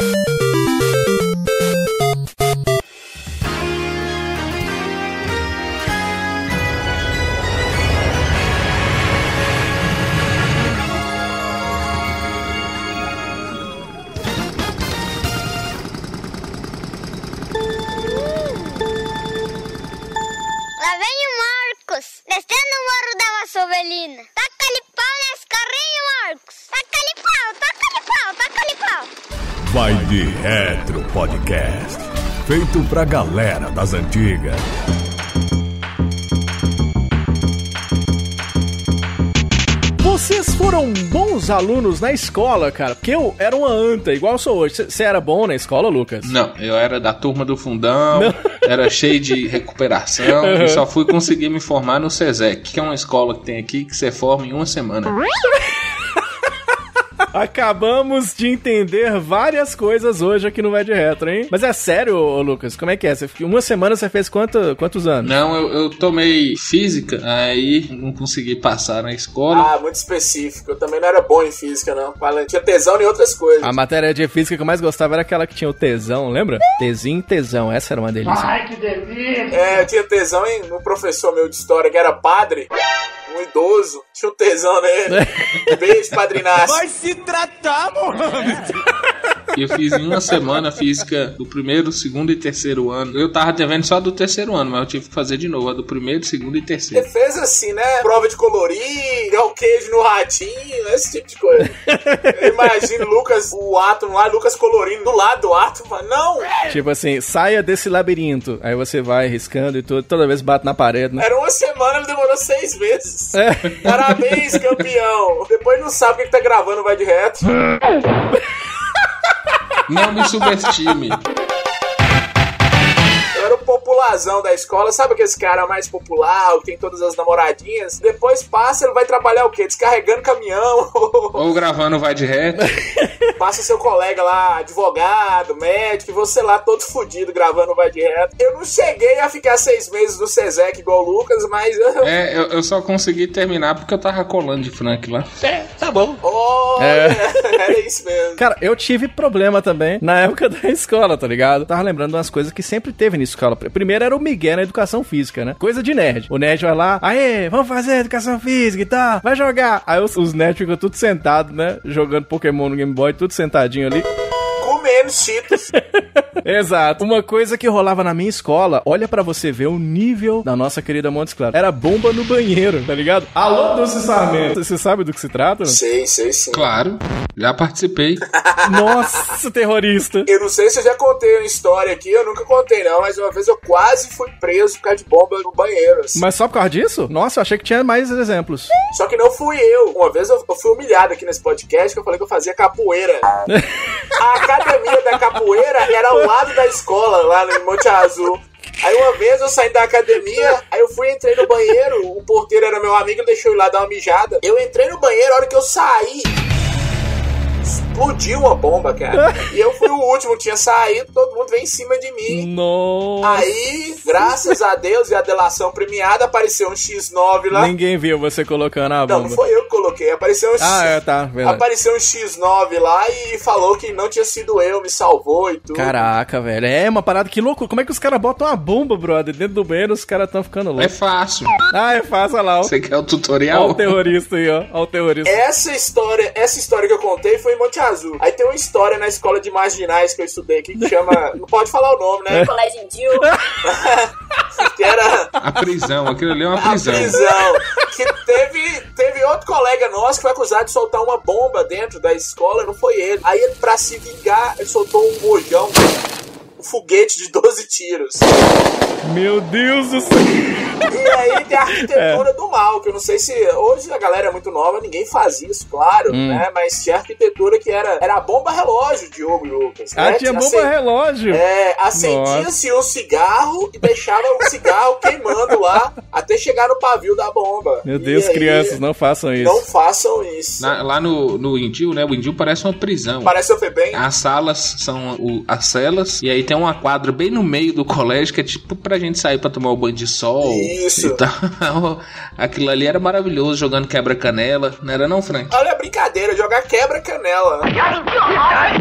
Lá pra galera das antigas. Vocês foram bons alunos na escola, cara? Porque eu era uma anta, igual eu sou hoje. Você era bom na escola, Lucas? Não, eu era da turma do fundão, era cheio de recuperação Uhum. e só fui conseguir me formar no SESEC, que é uma escola que tem aqui que você forma em uma semana. Acabamos de entender várias coisas hoje aqui no Vai de Retro, hein? Mas é sério, ô, Lucas? Como é que é? Você, uma semana você fez quanto, quantos anos? Não, eu, eu tomei física, aí não consegui passar na escola. Ah, muito específico. Eu também não era bom em física, não. Tinha tesão em outras coisas. A matéria de física que eu mais gostava era aquela que tinha o tesão, lembra? E tesão, essa era uma delícia. É, eu tinha tesão em um professor meu de história que era padre, um idoso. Tinha um tesão nele. Beijo, padrinhaço. E eu fiz em uma semana física do primeiro, segundo e terceiro ano. Eu tava devendo só do terceiro ano, mas eu tive que fazer de novo, a do primeiro, segundo e terceiro. Ele fez assim, né? Prova de colorir, o queijo no ratinho, esse tipo de coisa. Eu imagino Lucas, o átomo lá, Lucas colorindo do lado do átomo. Não! Tipo assim, saia desse labirinto. Aí você vai riscando e tudo, toda vez bate na parede, né? Era uma semana, ele demorou seis meses. É. Parabéns, campeão! Depois não sabe o que que tá gravando, vai de reto. Não me subestime. Eu era o popularzão da escola, sabe aquele cara mais popular, que tem todas as namoradinhas? Depois passa, ele vai trabalhar o quê? Descarregando caminhão. Ou gravando vai de reto. passa seu colega lá, advogado, médico, e você lá todo fudido gravando vai de reto. Eu não cheguei a ficar seis meses no Sesec igual o Lucas, mas. É, eu, eu só consegui terminar porque eu tava colando de Frank lá. Olha, era isso mesmo. Cara, eu tive problema também na época da escola, tá ligado? Tava lembrando umas coisas que sempre teve na escola. Primeiro era o Miguel na educação física, né? Coisa de nerd. O nerd vai lá, aê, vamos fazer educação física e tal, vai jogar. Aí os, os nerds ficam tudo sentados, né? Jogando Pokémon no Game Boy, tudo sentadinho ali. Comendo cheetos. Exato. Uma coisa que rolava na minha escola, olha pra você ver o nível da nossa querida Montes Claros. Era bomba no banheiro, tá ligado? Alô, Dulce Sarmento. Você sabe do que se trata? Sei, sei sim. Claro, já participei. Nossa, terrorista. Eu não sei se eu já contei uma história aqui, eu nunca contei não, mas uma vez eu quase fui preso por causa de bomba no banheiro. assim. Mas só por causa disso? Nossa, eu achei que tinha mais exemplos. Só que não fui eu. Uma vez eu, fui humilhado aqui nesse podcast que eu falei que eu fazia capoeira. A academia da capoeira era ao lado da escola, lá no Monte Azul. Aí uma vez eu saí da academia, aí eu fui, entrei no banheiro, o porteiro era meu amigo, deixou ir lá dar uma mijada. Eu entrei no banheiro, a hora que eu saí, explodiu uma bomba, cara. E eu fui o último que tinha saído, todo mundo veio em cima de mim. Nossa. Aí, graças a Deus e a delação premiada, apareceu um X9 lá. Ninguém viu você colocando a Não, bomba. não foi eu que coloquei. Apareceu um, Ah, é, tá, verdade. apareceu um X9 lá e falou que não tinha sido eu, me salvou e tudo. Caraca, velho. É uma parada que louco. Como é que os caras botam uma bomba, brother? Dentro do banheiro os caras tão ficando É loucos. fácil. Ah, é fácil, olha lá. ó. Você quer o tutorial? o terrorista aí, ó. Ó o terrorista. Essa história, essa história que eu contei foi em Monte Azul. Aí tem uma história na escola de marginais que eu estudei aqui que chama. Não pode falar o nome, né? Colégio Indio. Que era A prisão, aquilo ali é uma a prisão. prisão. Que teve, teve outro colega nosso que foi acusado de soltar uma bomba dentro da escola, não foi ele. Aí ele, pra se vingar, ele soltou um rojão. Um foguete de 12 tiros. Meu Deus do céu. E aí tem a arquitetura do mal, que eu não sei se hoje a galera é muito nova, ninguém faz isso, claro, Hum. né? Mas tinha arquitetura que era, era a bomba relógio, Diogo e Lucas. Ah, né? tinha bomba acen- relógio. É, acendia-se um cigarro e deixava o cigarro queimando lá até chegar no pavio da bomba. Meu E Deus, aí, crianças, não façam isso. Não façam isso. Na- lá no, no Indil, né? O Indil parece uma prisão. Parece eu fui bem. As salas são o- as celas, e aí tem uma quadra bem no meio do colégio que é tipo pra gente sair pra tomar o banho de sol. Isso. E tal. Aquilo ali era maravilhoso, jogando quebra-canela. Não era não, Frank? Olha a brincadeira, jogar quebra-canela.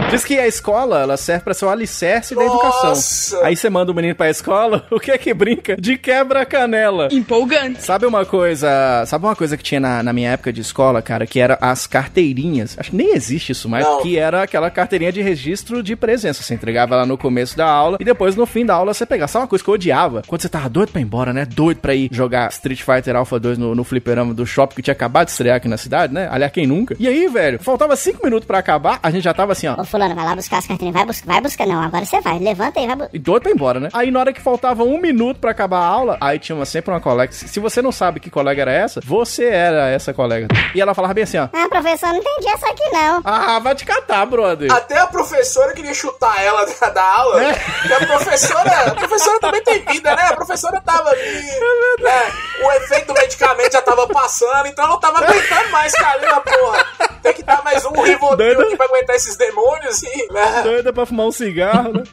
Diz que a escola, ela serve pra ser o alicerce da Nossa. educação. Aí você manda o menino pra escola, o que é que brinca? De quebra-canela. Empolgante. Sabe uma coisa, sabe uma coisa que tinha na, na minha época de escola, cara, que era as carteirinhas. Acho que nem existe isso mais, Não. que era aquela carteirinha de registro de presença. Você entregava lá no começo da aula e depois no fim da aula você pegava. Sabe uma coisa que eu odiava? Quando você tava doido pra ir embora, né? Doido pra ir jogar Street Fighter Alpha 2 no, no fliperama do shopping que tinha acabado de estrear aqui na cidade, né? Aliás, quem nunca? E aí, velho, faltava cinco minutos pra acabar, a gente já tava assim, ó. Ô, fulano, vai lá buscar as carteirinhas. Vai, bus vai buscar, não. Agora você vai. Levanta aí, vai buscar. E doido pra ir embora, né? Aí na hora que faltava um minuto pra acabar a aula, aí tinha uma, sempre uma colega. Se se você não sabe que colega era essa, você era essa colega. E ela falava bem assim, ó. Ah, professor, não entendi essa aqui, não. Ah, vai te catar, brother. Até a professora queria chutar ela da, da aula. É. E a professora, a professora também tem vida, né? A professora tava ali, É? O efeito do medicamento já tava passando, então ela não tava aguentando mais, cara, porra. Tem que dar mais um Rivotril aqui pra aguentar esses demônios e, né? Doida pra fumar um cigarro, né?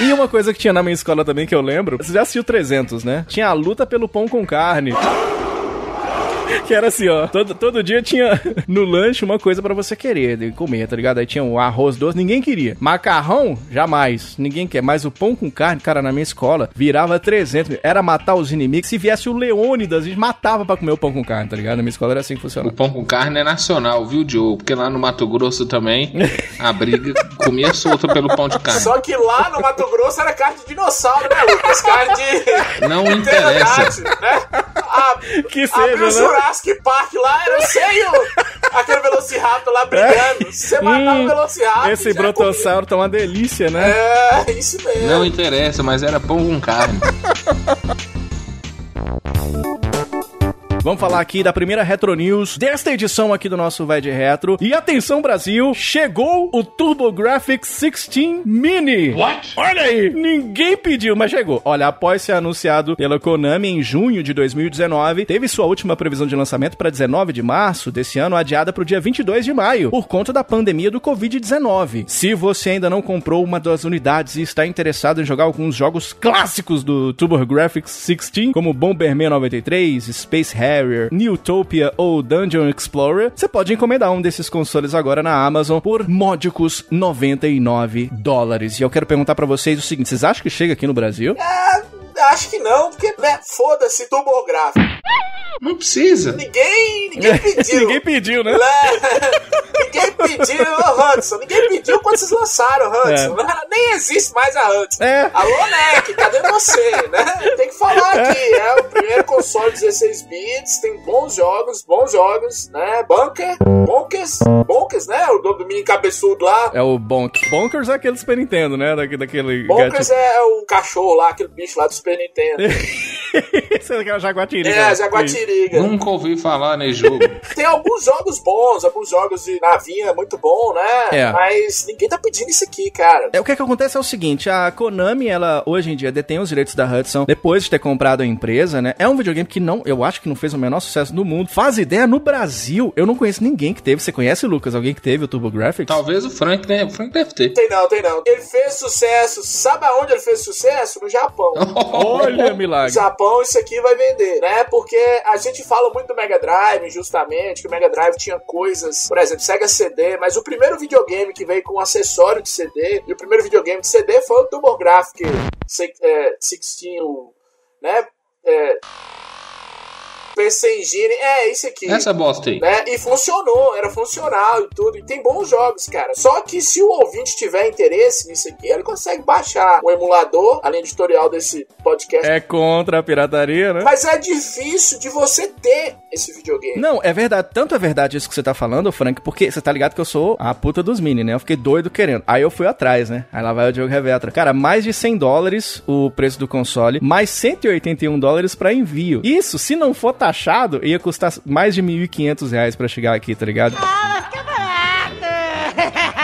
E uma coisa que tinha na minha escola também que eu lembro, você já assistiu 300, né? Tinha a luta pelo pão com carne. Que era assim, ó. Todo, todo dia tinha no lanche uma coisa pra você querer de comer, tá ligado? Aí tinha o arroz doce, ninguém queria. Macarrão, jamais. Ninguém quer. Mas o pão com carne, cara, na minha escola, virava 300. Era matar os inimigos. Se viesse o Leônidas, a gente matava pra comer o pão com carne, tá ligado? Na minha escola era assim que O funcionava. pão com carne é nacional, viu, Joe? Porque lá no Mato Grosso também a briga comia solta pelo pão de carne. Só que lá no Mato Grosso era carne de dinossauro, né, Lucas? Carne de. Não interessa. né? A, Que o seja, né? Jurassic Park lá, era o aquele Velociraptor lá brigando. Se você matar Hum, o Velociraptor. Esse é brotossauro tá uma delícia, né? É, isso mesmo. Não interessa, mas era pão com carne. Vamos falar aqui da primeira Retro News desta edição aqui do nosso Vai de Retro. E atenção, Brasil! Chegou o TurboGrafx 16 Mini! What? Olha aí! Ninguém pediu, mas chegou. Olha, após ser anunciado pela Konami em junho de 2019, teve sua última previsão de lançamento para 19 de março desse ano, adiada para o dia 22 de maio, por conta da pandemia do Covid-19. Se você ainda não comprou uma das unidades e está interessado em jogar alguns jogos clássicos do TurboGrafx 16, como Bomberman 93, Space Harrier, Newtopia ou Dungeon Explorer, você pode encomendar um desses consoles agora na Amazon por módicos 99 dólares. E eu quero perguntar pra vocês o seguinte, vocês acham que chega aqui no Brasil? É, acho que não, porque, né, foda-se, turbográfico. Não precisa. Ninguém, ninguém pediu. Ninguém pediu, né? Né? ninguém pediu, ô Hudson. Ninguém pediu quando vocês lançaram, Hudson. Nem existe mais a Hudson. É. Alô, NEC, cadê você? Né? Tem que falar aqui. É o primeiro console 16 bits, tem bons jogos, bons jogos, né? Bunker, Bonkers, Bonkers, né? O dono do mini cabeçudo lá. É o Bonk. Bonkers é aquele Super Nintendo, né? Daquele, daquele Bonkers é o cachorro lá, aquele bicho lá do Super Nintendo. Esse é aquela jaguatirica. É, a Jaguatiriga. Nunca ouvi falar nesse jogo. Tem alguns jogos bons, alguns jogos de navinha muito bom, né? É. Mas ninguém tá pedindo isso aqui, cara. É, o que, que acontece é o seguinte, a Konami, ela hoje em dia detém os direitos da Hudson, depois de ter comprado a empresa, né? É um videogame que não, eu acho que não fez o menor sucesso no mundo. Faz ideia, no Brasil, eu não conheço ninguém que teve. Você conhece, Lucas? Alguém que teve o TurboGrafx? Talvez o Frank, né? O Frank deve ter. Tem não, tem não. Ele fez sucesso. Sabe aonde ele fez sucesso? No Japão. Olha, milagre. Japão isso aqui vai vender, né? Porque a gente fala muito do Mega Drive, justamente, que o Mega Drive tinha coisas, por exemplo, Sega CD, mas o primeiro videogame que veio com um acessório de CD, e o primeiro videogame de CD foi o TurboGrafx se- é, 16, o- né? É, PC Engine, é isso aqui. Essa bosta aí. né? E funcionou, era funcional e tudo. E tem bons jogos, cara. Só que se o ouvinte tiver interesse nisso aqui, ele consegue baixar o emulador, além do tutorial desse podcast. É contra a pirataria, né? Mas é difícil de você ter esse videogame. Não, é verdade. Tanto é verdade isso que você tá falando, Frank, porque você tá ligado que eu sou a puta dos mini, né? Eu fiquei doido querendo. Aí eu fui atrás, né? Aí lá vai o Diogo Revetra. Cara, mais de 100 dólares o preço do console, mais 181 dólares pra envio. Isso, se não for taxado, ia custar mais de 1.500 reais pra chegar aqui, tá ligado?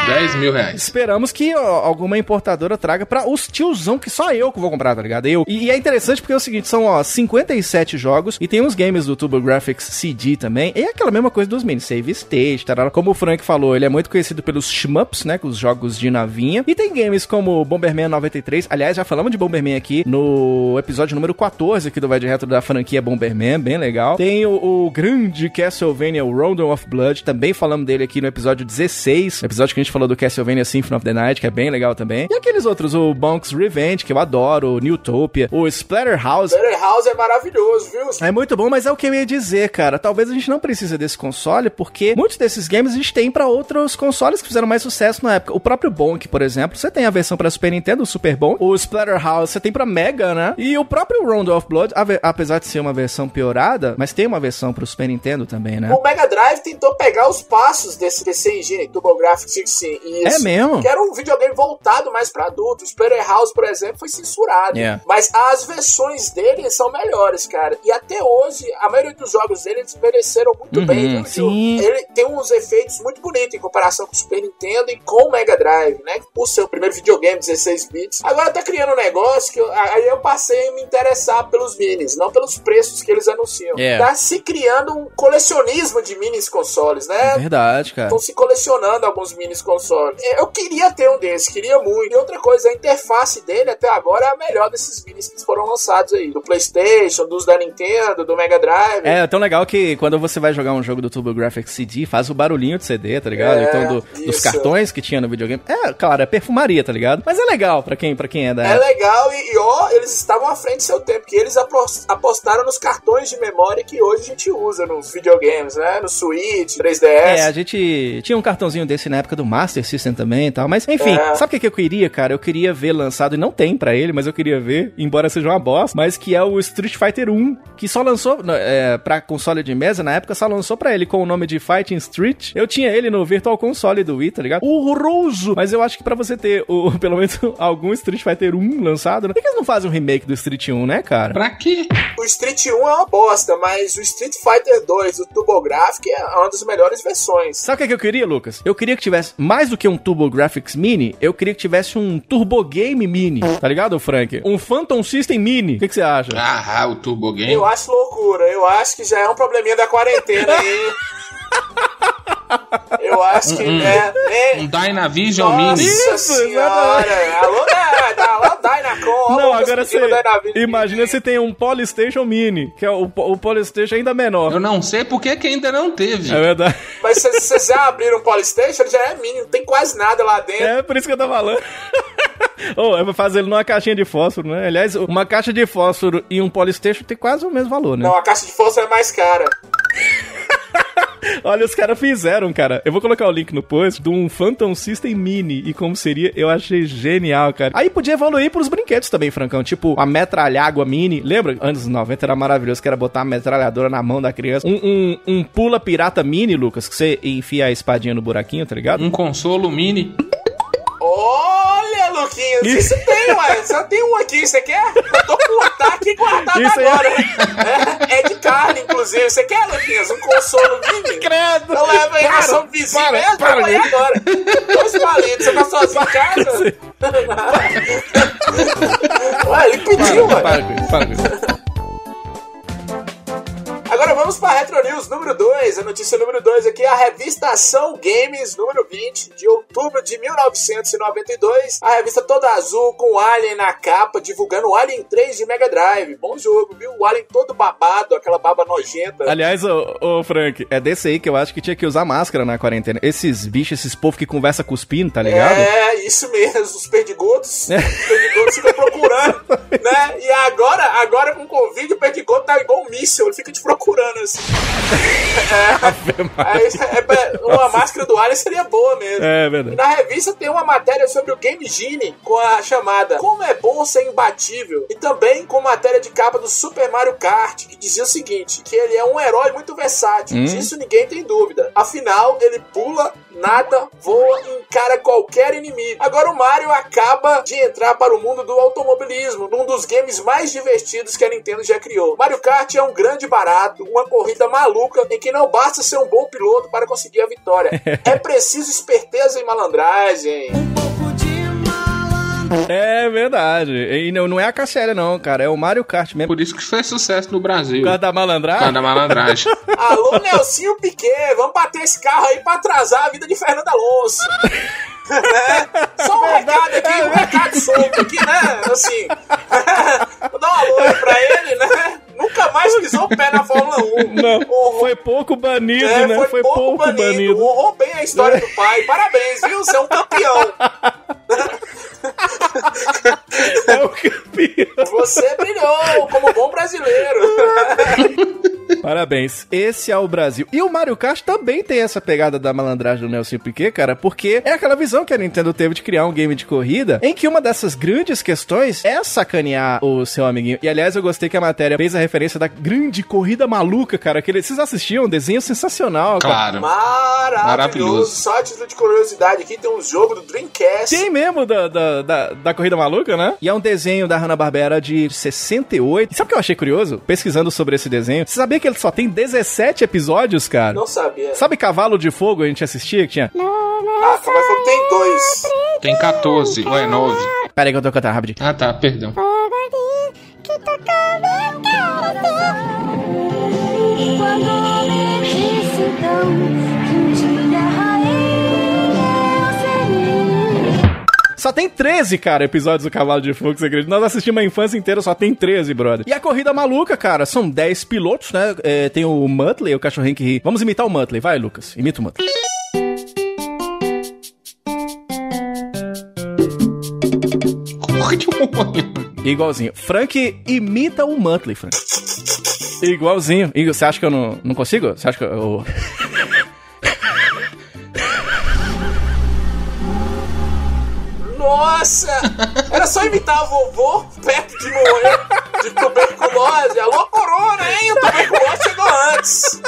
10 mil reais. Esperamos que ó, alguma importadora traga pra os tiozão que só eu que vou comprar, tá ligado? Eu. E, e é interessante porque é o seguinte, são ó 57 jogos e tem uns games do TurboGrafx CD também. E é aquela mesma coisa dos minis, save state, tarara. como o Frank falou, ele é muito conhecido pelos shmups, né, com os jogos de navinha. E tem games como Bomberman 93. Aliás, já falamos de Bomberman aqui no episódio número 14 aqui do Vai de Retro da franquia Bomberman, bem legal. Tem o, o grande Castlevania Rondo of Blood, também falamos dele aqui no episódio 16, episódio que a gente falou do Castlevania Symphony of the Night, que é bem legal também. E aqueles outros, o Bonk's Revenge, que eu adoro, o Newtopia, o Splatterhouse. Splatterhouse é maravilhoso, viu? É muito bom, mas é o que eu ia dizer, cara. Talvez a gente não precise desse console, porque muitos desses games a gente tem para outros consoles que fizeram mais sucesso na época. O próprio Bonk, por exemplo, você tem a versão para Super Nintendo, o Super Bom. O Splatterhouse você tem para Mega, né? E o próprio Round of Blood, apesar de ser uma versão piorada, mas tem uma versão pro Super Nintendo também, né? O Mega Drive tentou pegar os passos desse, desse engine, TurboGrafx 16. É mesmo? Que era um videogame voltado mais para adultos. Splatterhouse, por exemplo, foi censurado. Yeah. Mas as versões dele são melhores, cara. E até hoje, a maioria dos jogos dele eles envelheceram muito Uhum, bem. sim. Ele tem uns efeitos muito bonitos em comparação com o Super Nintendo e com o Mega Drive, né? O seu primeiro videogame, 16 bits. Agora tá criando um negócio que eu- aí eu passei a me interessar pelos minis, não pelos preços que eles anunciam. Yeah. Tá se criando um colecionismo de minis consoles, né? Verdade, cara. Estão se colecionando alguns minis consoles. Eu queria ter um desses, queria muito. E outra coisa, a interface dele até agora é a melhor desses minis que foram lançados aí. Do PlayStation, dos da Nintendo, do Mega Drive. É tão legal que quando você vai jogar um jogo do TurboGrafx CD, faz o barulhinho de CD, tá ligado? É, então, do- dos cartões que tinha no videogame. É, claro, é perfumaria, tá ligado? Mas é legal pra quem, pra quem é da É legal e, e, ó, eles estavam à frente do seu tempo, que eles apos- apostaram nos cartões de memória que hoje a gente usa nos videogames, né? No Switch, 3DS. É, a gente tinha um cartãozinho desse na época do Master System também e tal. Mas, enfim, É. sabe o que, eu queria, cara? Eu queria ver lançado, e não tem pra ele, mas eu queria ver, embora seja uma bosta, mas que é o Street Fighter 1, que só lançou é, pra console de mesa, na época só lançou pra ele com o nome de Fighting Street. Eu tinha ele no Virtual Console do Wii, tá ligado? Horroroso! Mas eu acho que pra você ter, o, pelo menos, algum Street Fighter 1 lançado, né? por que eles não fazem um remake do Street 1, né, cara? Pra quê? O Street 1 é uma bosta, mas o Street Fighter 2, o TurboGrafx, é uma das melhores versões. Sabe o que, é que eu queria, Lucas? Eu queria que tivesse, mais do que um TurboGrafx Mini, eu queria que tivesse um Turbo Game Mini, tá ligado, Frank? Um Phantom System Mini. O que, que você acha? Ah, o Turbo Game. Eu acho loucura, eu acho que já é um probleminha da quarentena aí. Eu acho que é. é Um Dynavision Nossa Mini. Isso, senhora! Alô, né? Dynacon! Não, agora você. Imagina se tem um Polystation Mini, que é o, o Polystation ainda menor. Eu não sei por que que ainda não teve. É verdade. Mas se vocês já abriram um Polystation, ele já é mini, não tem quase nada lá dentro. É por isso que eu tô falando. Ou é pra fazer ele numa caixinha de fósforo, né? Aliás, uma caixa de fósforo e um Polystation tem quase o mesmo valor, né? Não, a caixa de força é mais cara. Olha, os caras fizeram, cara. Eu vou colocar o link no post de um Phantom System Mini e como seria, eu achei genial, cara. Aí podia evoluir pros brinquedos também, Francão. Tipo, a metralhágua mini. Lembra? Anos 90 era maravilhoso, que era botar a metralhadora na mão da criança. Um, um, um pula pirata mini, Lucas, que você enfia a espadinha no buraquinho, tá ligado? Um consolo mini. Olha, Luquinhas, Isso. isso tem, ué. Só tem um aqui, você quer? Eu tô com um aqui guardado Isso aí. agora. É, é de carne, inclusive. Você quer, Luquinhas? Um consolo mini? Credo! Eu levo aí na sua vizinha para, para, eu aí gente. agora. Dois palitos, você tá sozinho em casa? Ué, ele pediu, Para, ué. para para isso. Agora vamos para Retro News número 2. A notícia número 2 aqui é a revista Ação Games número 20 de outubro de 1992. A revista toda azul com o Alien na capa, divulgando o Alien 3 de Mega Drive. Bom jogo, viu? O Alien todo babado, aquela baba nojenta. Aliás, ô, ô, Frank, é desse aí que eu acho que tinha que usar máscara na quarentena. Esses bichos, esses povos que conversa cuspindo, tá ligado? É, isso mesmo, os perdigotos. Os perdigotos ficam procurando, né? E agora, agora com o Covid, o perdigoto tá igual um míssil, ele fica te procurando assim. É, é, é, uma máscara do Alien seria boa mesmo. É E verdade. na revista tem uma matéria sobre o Game Genie com a chamada Como é bom ser imbatível. E também com matéria de capa do Super Mario Kart, que dizia o seguinte: que ele é um herói muito versátil. Disso ninguém tem dúvida. Afinal, ele pula, nada, voa e encara qualquer inimigo. Agora o Mario acaba de entrar para o mundo do automobilismo, num dos games mais divertidos que a Nintendo já criou. Mario Kart é um grande barato, uma corrida maluca maluca em que não basta ser um bom piloto para conseguir a vitória. É preciso esperteza e malandragem. É verdade. E não, não é a Cassélia, não, cara. É o Mario Kart mesmo. Por isso que fez sucesso no Brasil. Por causa da Por malandragem. causa da malandragem. Alô, Nelsinho Piquet, vamos bater esse carro aí pra atrasar a vida de Fernando Alonso. É, Só um recado aqui, um recado solto aqui, né? Assim, vou dar um alô pra ele, né? Nunca mais pisou o pé na Fórmula 1. Não, Honrou- foi pouco banido, é, né? Foi, pouco, banido. Honrou bem a história do pai. Parabéns, viu? Você é um campeão. É o campeão. Você brilhou como bom brasileiro. Parabéns. Esse é o Brasil. E o Mario Kart também tem essa pegada da malandragem do Nelson Piquet, cara, porque é aquela visão que a Nintendo teve de criar um game de corrida em que uma dessas grandes questões é sacanear o seu amiguinho. E aliás, eu gostei que a matéria fez a referência da grande corrida maluca, cara. Aquele... Vocês assistiam? Um desenho sensacional, cara. Claro. Maravilhoso. Maravilhoso. Só título de curiosidade aqui, tem um jogo do Dreamcast. Tem mesmo da, da, da, da Corrida Maluca, né? E é um desenho da Hanna-Barbera de 68. E sabe o que eu achei curioso? Pesquisando sobre esse desenho. Você sabia que ele só tem 17 episódios, cara? Não sabia. Sabe Cavalo de Fogo? A gente assistia que tinha... Ah, Cavalo de Fogo tem dois. Tem 14, ou é 9. Pera aí que eu tô cantando rapidinho. Ah, tá, perdão. Que seria. Só tem 13, cara, episódios do Cavalo de Fogo, você acredita? Nós assistimos a infância inteira, só tem 13, brother. E a corrida maluca, cara, são 10 pilotos, né? É, tem o Muttley, o cachorrinho que ri. Vamos imitar o Muttley, vai, Lucas. Imita o Muttley. Igualzinho. Frank imita o Muttley, Frank. Igualzinho. E Você acha que eu não, não consigo? Você acha que eu... Nossa! Era só imitar a vovô perto de morrer de tuberculose. Alô, corona, hein? O tuberculose chegou antes.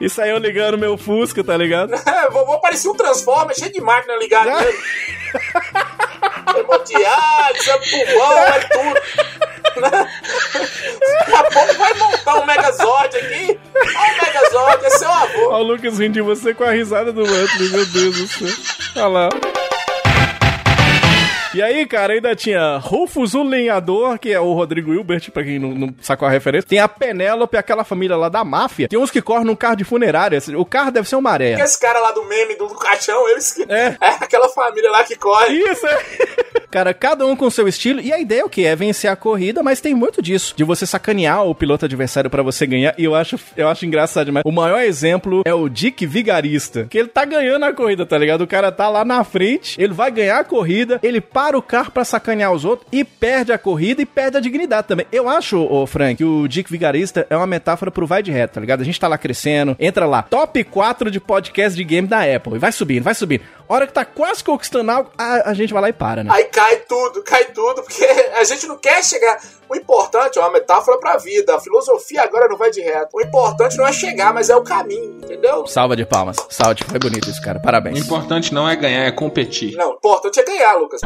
Isso aí eu ligando meu Fusca, tá ligado? É, vovô parecia um Transformer cheio de máquina ligada nele. Hemodiálise, é pulmão, é tudo. Daqui a pouco vai montar um Megazord aqui. Olha o Megazord, é seu avô. Olha o Lucas rindo de você com a risada do Muttley, meu Deus do céu. Olha lá. E aí, cara, ainda tinha Rufus, o lenhador, que é o Rodrigo Hilbert, pra quem não, não sacou a referência. Tem a Penélope, aquela família lá da máfia. Tem uns que correm num carro de funerária. O carro deve ser uma maré. Esse cara lá do meme do caixão, eles que. É. É aquela família lá que corre. Isso, é. Cara, cada um com seu estilo. E a ideia é o quê? É vencer a corrida, mas tem muito disso. De você sacanear o piloto adversário pra você ganhar. E eu acho, eu acho engraçado demais. O maior exemplo é o Dick Vigarista. Que ele tá ganhando a corrida, tá ligado? O cara tá lá na frente, ele vai ganhar a corrida, ele para o carro pra sacanear os outros e perde a corrida e perde a dignidade também. Eu acho, ô Frank, que o Dick Vigarista é uma metáfora pro vai de reto, tá ligado? A gente tá lá crescendo, entra lá, top 4 de podcast de game da Apple. E vai subindo, vai subindo. Hora que tá quase conquistando algo, a, a gente vai lá e para, né? Aí cai tudo, cai tudo, porque a gente não quer chegar. O importante é uma metáfora pra vida. A filosofia agora não vai de reto. O importante não é chegar, mas é o caminho, entendeu? Salva de palmas. Salve, foi bonito isso, cara. O Parabéns. importante não é ganhar, é competir. Não, o importante é ganhar, Lucas.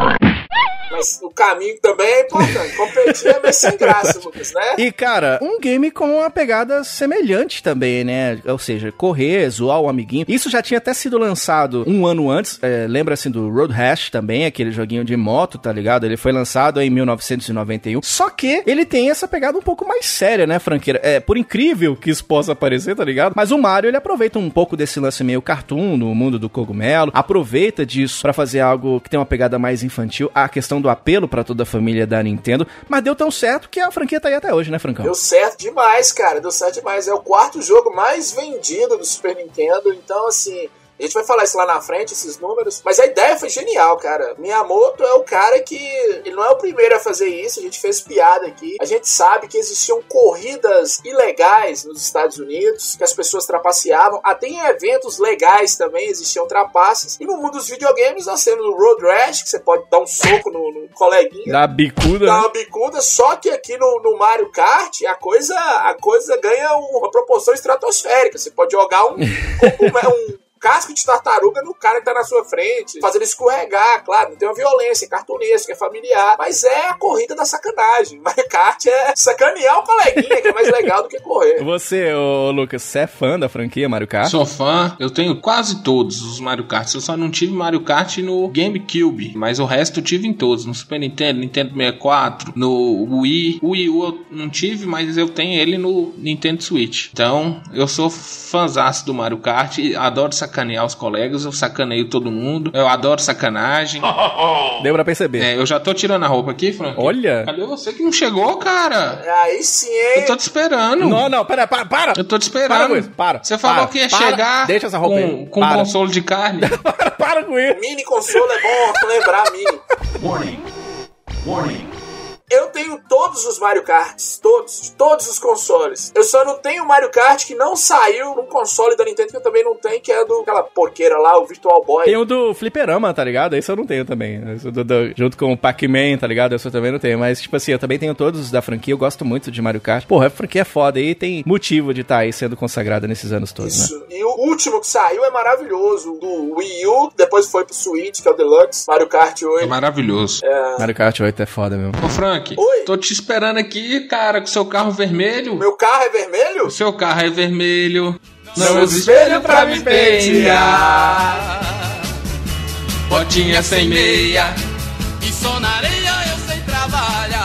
Mas o caminho também é importante. Competir é meio sem graça, Lucas, né? E, cara, um game com uma pegada semelhante também, né? Ou seja, correr, zoar o amiguinho. Isso já tinha até sido lançado um ano antes. É, Lembra-se do Road Rash também, aquele joguinho de moto, tá ligado? Ele foi lançado em 1991. Só que ele tem essa pegada um pouco mais séria, né, franqueira? É, por incrível que isso possa parecer, tá ligado? Mas o Mario, ele aproveita um pouco desse lance meio cartoon no mundo do cogumelo. Aproveita disso pra fazer algo que tem uma pegada mais infantil. A questão do apelo pra toda a família da Nintendo. Mas deu tão certo que a franquia tá aí até hoje, né, Francão? Deu certo demais, cara. Deu certo demais. É o quarto jogo mais vendido do Super Nintendo. Então, assim. A gente vai falar isso lá na frente, esses números. Mas a ideia foi genial, cara. Miyamoto é o cara que. Ele não é o primeiro a fazer isso. A gente fez piada aqui. A gente sabe que existiam corridas ilegais nos Estados Unidos, que as pessoas trapaceavam. Até em eventos legais também existiam trapaças. E no mundo dos videogames nós temos o Road Rash, que você pode dar um soco no, no coleguinha Da bicuda. dá né? uma bicuda, só que aqui no, no Mario Kart a coisa, a coisa ganha uma proporção estratosférica. Você pode jogar um, cogumelo- um casco de tartaruga no cara que tá na sua frente, fazendo escorregar, claro, não tem uma violência, é cartunesco, é familiar, mas é a corrida da sacanagem. Mario Kart é sacanear o coleguinha, que é mais legal do que correr. Você, ô Lucas, você é fã da franquia Mario Kart? Sou fã, eu tenho quase todos os Mario Kart. Eu só não tive Mario Kart no GameCube, mas o resto eu tive em todos. No Super Nintendo, Nintendo 64, no Wii. O Wii U eu não tive, mas eu tenho ele no Nintendo Switch. Então, eu sou fãzaço do Mario Kart, adoro sacanear os colegas, eu sacaneio todo mundo, eu adoro sacanagem. Deu pra perceber. É, eu já tô tirando a roupa aqui, Frank. Olha. Cadê você que não chegou, cara? Aí sim, hein? Eu tô te esperando. Não, não, pera, para, para! Eu tô te esperando. Para com isso, para. Você falou para, que ia para. chegar Deixa essa roupa com, com Para. consolo de carne. para, para com isso! Mini console é bom lembrar mini. Warning. Warning. Eu tenho todos os Mario Karts, todos, de todos os consoles. Eu só não tenho o Mario Kart que não saiu num console da Nintendo que eu também não tenho, que é do aquela porqueira lá, o Virtual Boy. Tem o do Fliperama, tá ligado? Esse eu não tenho também. Esse do- do- junto com o Pac-Man, tá ligado? Esse eu também não tenho. Mas, tipo assim, eu também tenho todos os da franquia. Eu gosto muito de Mario Kart. Porra, a franquia é foda e tem motivo de estar aí sendo consagrada nesses anos todos, né? Isso. E o último que saiu é maravilhoso, do Wii U, depois foi pro Switch, que é o Deluxe, Mario Kart É 8. maravilhoso. Mario Kart 8 é foda mesmo. Ô, Frank, Oi. tô te esperando aqui, cara, com seu carro vermelho. Meu carro é vermelho? O seu carro é vermelho. Não Não usa espelho pra me pentear. Botinha sem meia. E só na areia eu sei trabalhar.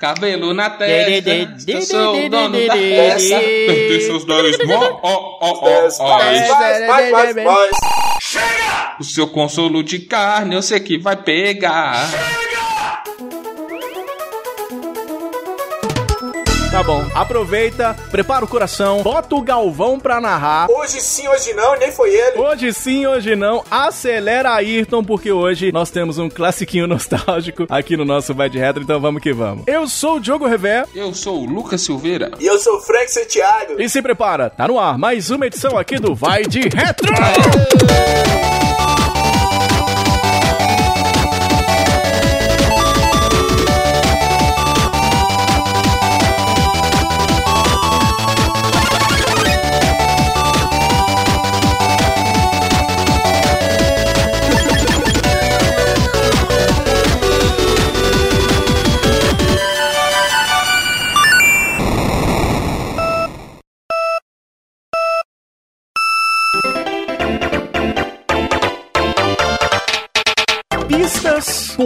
Cabelo na testa. Eu sou o dono da Essa. Tem seus dois mó, ó, ó, ó, mais. O seu consolo de carne, eu sei que vai pegar. Tá bom. Aproveita, prepara o coração, bota o Galvão pra narrar. Hoje sim, hoje não, nem foi ele. Hoje sim, hoje não. Acelera Ayrton, porque hoje nós temos um classiquinho nostálgico aqui no nosso Vai de Retro, então vamos que vamos. Eu sou o Diogo Revé Eu sou o Lucas Silveira. E eu sou o Frank Santiago. e se prepara, tá no ar mais uma edição aqui do Vai de Retro! Pistas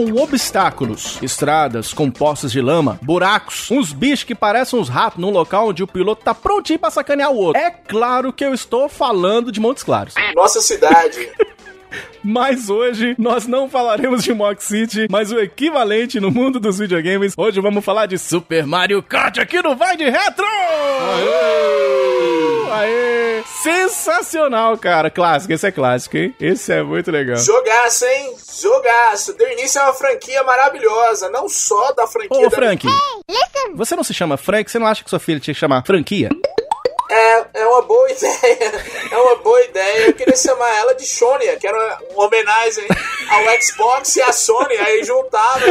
com obstáculos, estradas com poças de lama, buracos, uns bichos que parecem uns ratos num local onde o piloto tá prontinho pra sacanear o outro. É claro que eu estou falando de Montes Claros. Nossa cidade. Mas hoje nós não falaremos de Mock City, mas o equivalente no mundo dos videogames. Hoje vamos falar de Super Mario Kart aqui no Vai de Retro! Aê! Aê! Sensacional, cara. Clássico, esse é clássico, hein? Esse é muito legal. Jogaço, hein? Jogaço. Deu início a uma franquia maravilhosa. Não só da franquia Ô, da Frank, você não se chama Frank? Você não acha que sua filha tinha que chamar franquia? É, é uma boa ideia. É uma boa ideia. Eu queria chamar ela de Sônia, que era uma homenagem ao Xbox e à Sony. Aí juntava.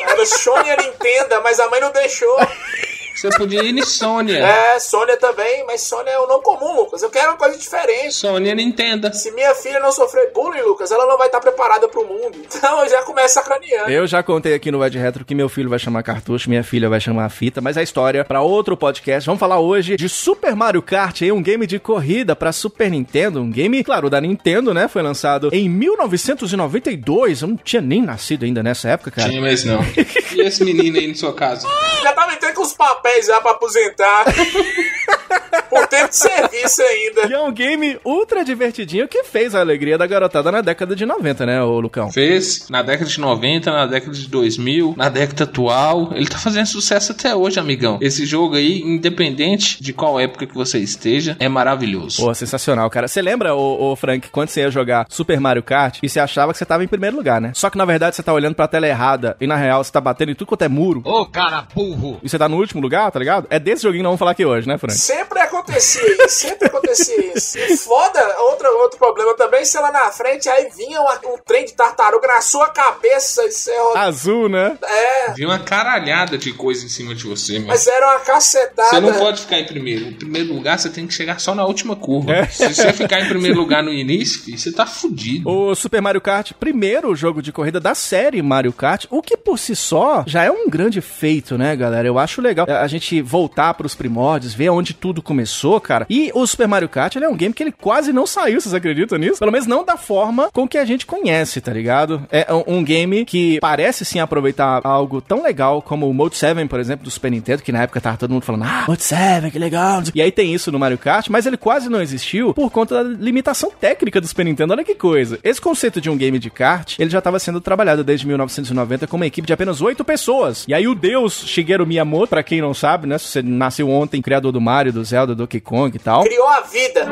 Era Sônia Nintendo, mas a mãe não deixou. Você podia ir em Sônia. É, Sônia também, mas Sônia é o não comum, Lucas. Eu quero uma coisa diferente. Sônia Nintendo. Se minha filha não sofrer bullying, Lucas, ela não vai estar preparada pro mundo. Então eu já começo sacaneando. Eu já contei aqui no de Retro que meu filho vai chamar cartucho, minha filha vai chamar fita, mas a história pra outro podcast. Vamos falar hoje de Super Mario Kart, aí, um game de corrida pra Super Nintendo, um game, claro, da Nintendo, né? Foi lançado em 1992. Eu não tinha nem nascido ainda nessa época, cara. Tinha mais não. E esse menino aí na sua casa? Já tava entrando com os papéis já pra aposentar. Por tempo de serviço ainda. E é um game ultra divertidinho que fez a alegria da garotada na década de 90, né, ô Lucão? Fez na década de 90, na década de 2000, na década atual. Ele tá fazendo sucesso até hoje, amigão. Esse jogo aí, independente de qual época que você esteja, é maravilhoso. Pô, sensacional, cara. Você lembra, ô, ô, Frank, quando você ia jogar Super Mario Kart e você achava que você tava em primeiro lugar, né? Só que na verdade você tá olhando pra tela errada e na real você tá batendo em tudo quanto é muro. Ô, cara burro. E você tá no último lugar, tá ligado? É desse joguinho que nós vamos falar aqui hoje, né, Frank? Sempre acontecia isso, sempre acontecia isso. E foda, outro, outro problema também, se lá na frente, aí vinha uma- um trem de tartaruga na sua cabeça e você roda- Azul, né? É, Vi uma caralhada de coisa em cima de você, mano. mas era uma cacetada. Você não pode ficar em primeiro. Em primeiro lugar, você tem que chegar só na última curva. É. Se você ficar em primeiro lugar no início, filho, você tá fudido. O Super Mario Kart, primeiro jogo de corrida da série Mario Kart, o que por si só já é um grande feito, né, galera? Eu acho legal a gente voltar pros primórdios, ver onde tudo começou, cara. E o Super Mario Kart, ele é um game que ele quase não saiu, vocês acreditam nisso? Pelo menos não da forma com que a gente conhece, tá ligado? É um, um game que parece sim aproveitar algo tão legal como o Mode 7, por exemplo, do Super Nintendo, que na época tava todo mundo falando, ah, Mode 7, que legal. E aí tem isso no Mario Kart, mas ele quase não existiu por conta da limitação técnica do Super Nintendo. Olha que coisa. Esse conceito de um game de kart, ele já estava sendo trabalhado desde 1990 com uma equipe de apenas oito pessoas. E aí o deus Shigeru Miyamoto, pra quem não sabe, né, se você nasceu ontem, criador do Mario, do Zelda, do Donkey Kong e tal. Criou a vida.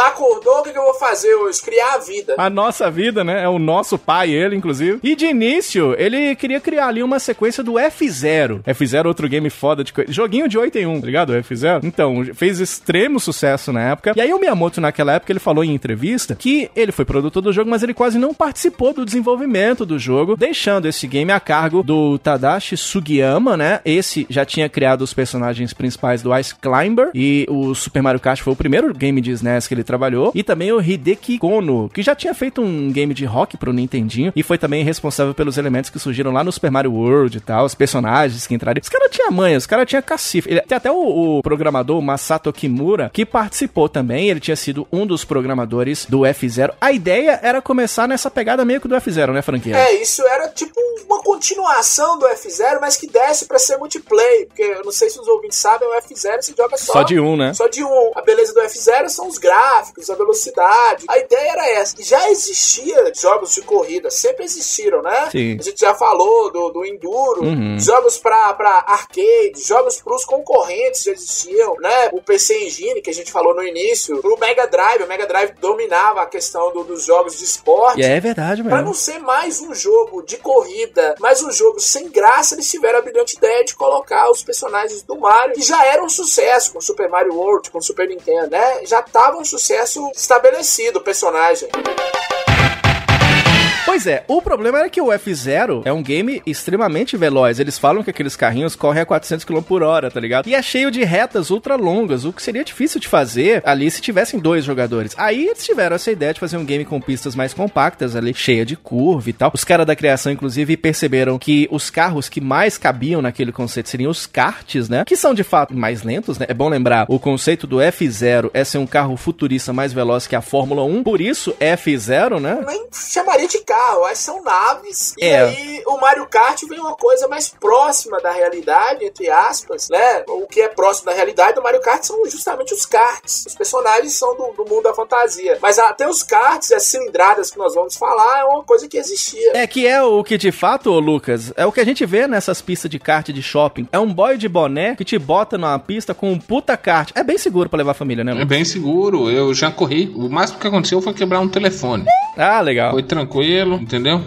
Lá acordou, o que, que eu vou fazer hoje? Criar a vida. A nossa vida, né? É o nosso pai, ele, inclusive. E de início, ele queria criar ali uma sequência do F0. F0 outro game foda de coisa. Joguinho de 8 em 1, tá ligado? O F0. Então, fez extremo sucesso na época. E aí o Miyamoto, naquela época, ele falou em entrevista que ele foi produtor do jogo, mas ele quase não participou do desenvolvimento do jogo, deixando esse game a cargo do Tadashi Sugiyama, né? Esse já tinha criado os personagens principais do Ice Climber e o Super Mario Kart foi o primeiro game de SNES que ele trabalhou. E também o Hideki Kono, que já tinha feito um game de rock pro Nintendinho e foi também responsável pelos elementos que surgiram lá no Super Mario World e tal, os personagens que entraram. Os caras tinham manha, os caras tinham cacife. Ele- tem até o, o programador, Masato Kimura, que participou também. Ele tinha sido um dos programadores do F0. A ideia era começar nessa pegada meio que do F0, né, franquia? É, isso era tipo uma continuação do F0, mas que desce pra ser multiplayer. Porque eu não sei se os ouvintes sabem, o F0 se joga só. Só de um, né? Só de um. A beleza do F0 são os gráficos, a velocidade. A ideia era essa. E já existia jogos de corrida, sempre existiram, né? Sim. A gente já falou do, do Enduro, Uhum. jogos pra, pra arcade, jogos pros concorrentes já existiam, né? O PC Engine, que a gente falou no início, pro Mega Drive. O Mega Drive dominava a questão do- dos jogos de esporte. E é verdade Pra mesmo. não ser mais um jogo de corrida, mais um jogo sem graça, eles tiveram a brilhante ideia de colocar os personagens do Mario, que já eram um sucesso com Super Mario World, com Super Nintendo, né? Já tava um sucesso estabelecido o personagem. Pois é, o problema era que o F0 é um game extremamente veloz. Eles falam que aqueles carrinhos correm a 400 km por hora, tá ligado? E é cheio de retas ultra longas, o que seria difícil de fazer ali se tivessem dois jogadores. Aí eles tiveram essa ideia de fazer um game com pistas mais compactas ali, cheia de curva e tal. Os caras da criação, inclusive, perceberam que os carros que mais cabiam naquele conceito seriam os karts, né? Que são de fato mais lentos, né? É bom lembrar, o conceito do F0 é ser um carro futurista mais veloz que a Fórmula 1, por isso F0, né? Nem chamaria de carro, acho que são naves. E É. aí o Mario Kart vem uma coisa mais próxima da realidade, entre aspas, né? O que é próximo da realidade do Mario Kart são justamente os karts. Os personagens são do, do mundo da fantasia. Mas até os karts e as cilindradas que nós vamos falar é uma coisa que existia. É que é o que de fato, Lucas, é o que a gente vê nessas pistas de kart de shopping. É um boy de boné que te bota numa pista com um puta kart. É bem seguro pra levar a família, né, É Lucas? bem seguro, eu já corri. O máximo que aconteceu foi quebrar um telefone. Ah, legal. Foi tranquilo, entendeu?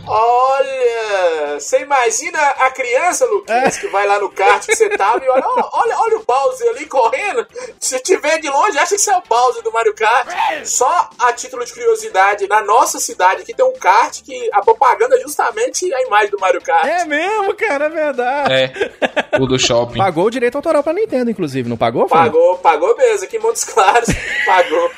Você imagina a criança, Luquinhas, que vai lá no kart que você tava e olha, olha, olha o Bowser ali correndo. Se vê de longe, acha que você é o Bowser do Mario Kart. Só a título de curiosidade, na nossa cidade aqui tem um kart que a propaganda é justamente a imagem do Mario Kart. É mesmo, cara, é verdade. É. O do shopping. Pagou o direito autoral pra Nintendo, inclusive, não pagou? Fábio? Pagou, pagou mesmo. Aqui em Montes Claros, pagou.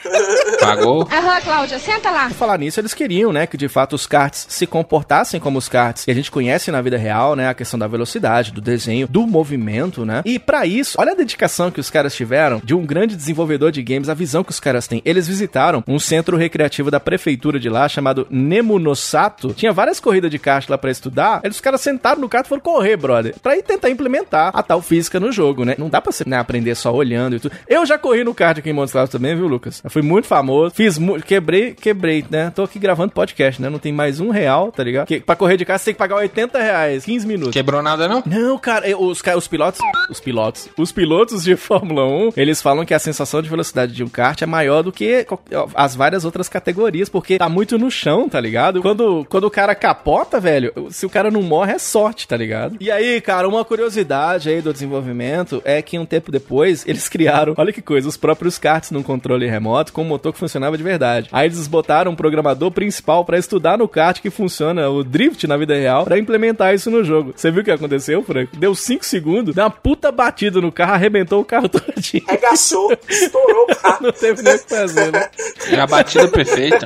Pagou? Aham, Cláudia, senta lá. Por falar nisso, eles queriam, né, que de fato os karts se comportassem como os karts que a gente conhece na vida real, né, a questão da velocidade, do desenho, do movimento, né? E pra isso, olha a dedicação que os caras tiveram de um grande desenvolvedor de games, a visão que os caras têm. Eles visitaram um centro recreativo da prefeitura de lá chamado Nemunosato. Tinha várias corridas de kart lá pra estudar. Eles os caras sentaram no kart e foram correr, brother, pra ir tentar implementar a tal física no jogo, né? Não dá pra você né, aprender só olhando e tudo. Eu já corri no kart aqui em Montes Claros também, viu, Lucas? Eu fui muito famoso, fiz quebrei, quebrei, né? Tô aqui gravando podcast, né? Não tem mais um real, tá ligado? Que, pra correr de kart você tem que pagar 80 reais, 15 minutos. Quebrou nada, não? Não, cara, os, os pilotos. Os pilotos. Os pilotos de Fórmula 1, eles falam que a sensação de velocidade de um kart é maior do que as várias outras categorias, porque tá muito no chão, tá ligado? Quando, quando o cara capota, velho, se o cara não morre é sorte, tá ligado? E aí, cara, uma curiosidade aí do desenvolvimento é que um tempo depois eles criaram, olha que coisa, os próprios karts num controle remoto com um motor que funcionava de verdade. Aí eles botaram um programador principal pra estudar no kart que funciona o drift na vida real pra implementar isso no jogo. Você viu o que aconteceu, Franco? Deu 5 segundos, deu uma puta batida no carro, arrebentou o carro todinho. Regaçou, estourou o carro. Não teve nem o que fazer, né? É a batida perfeita.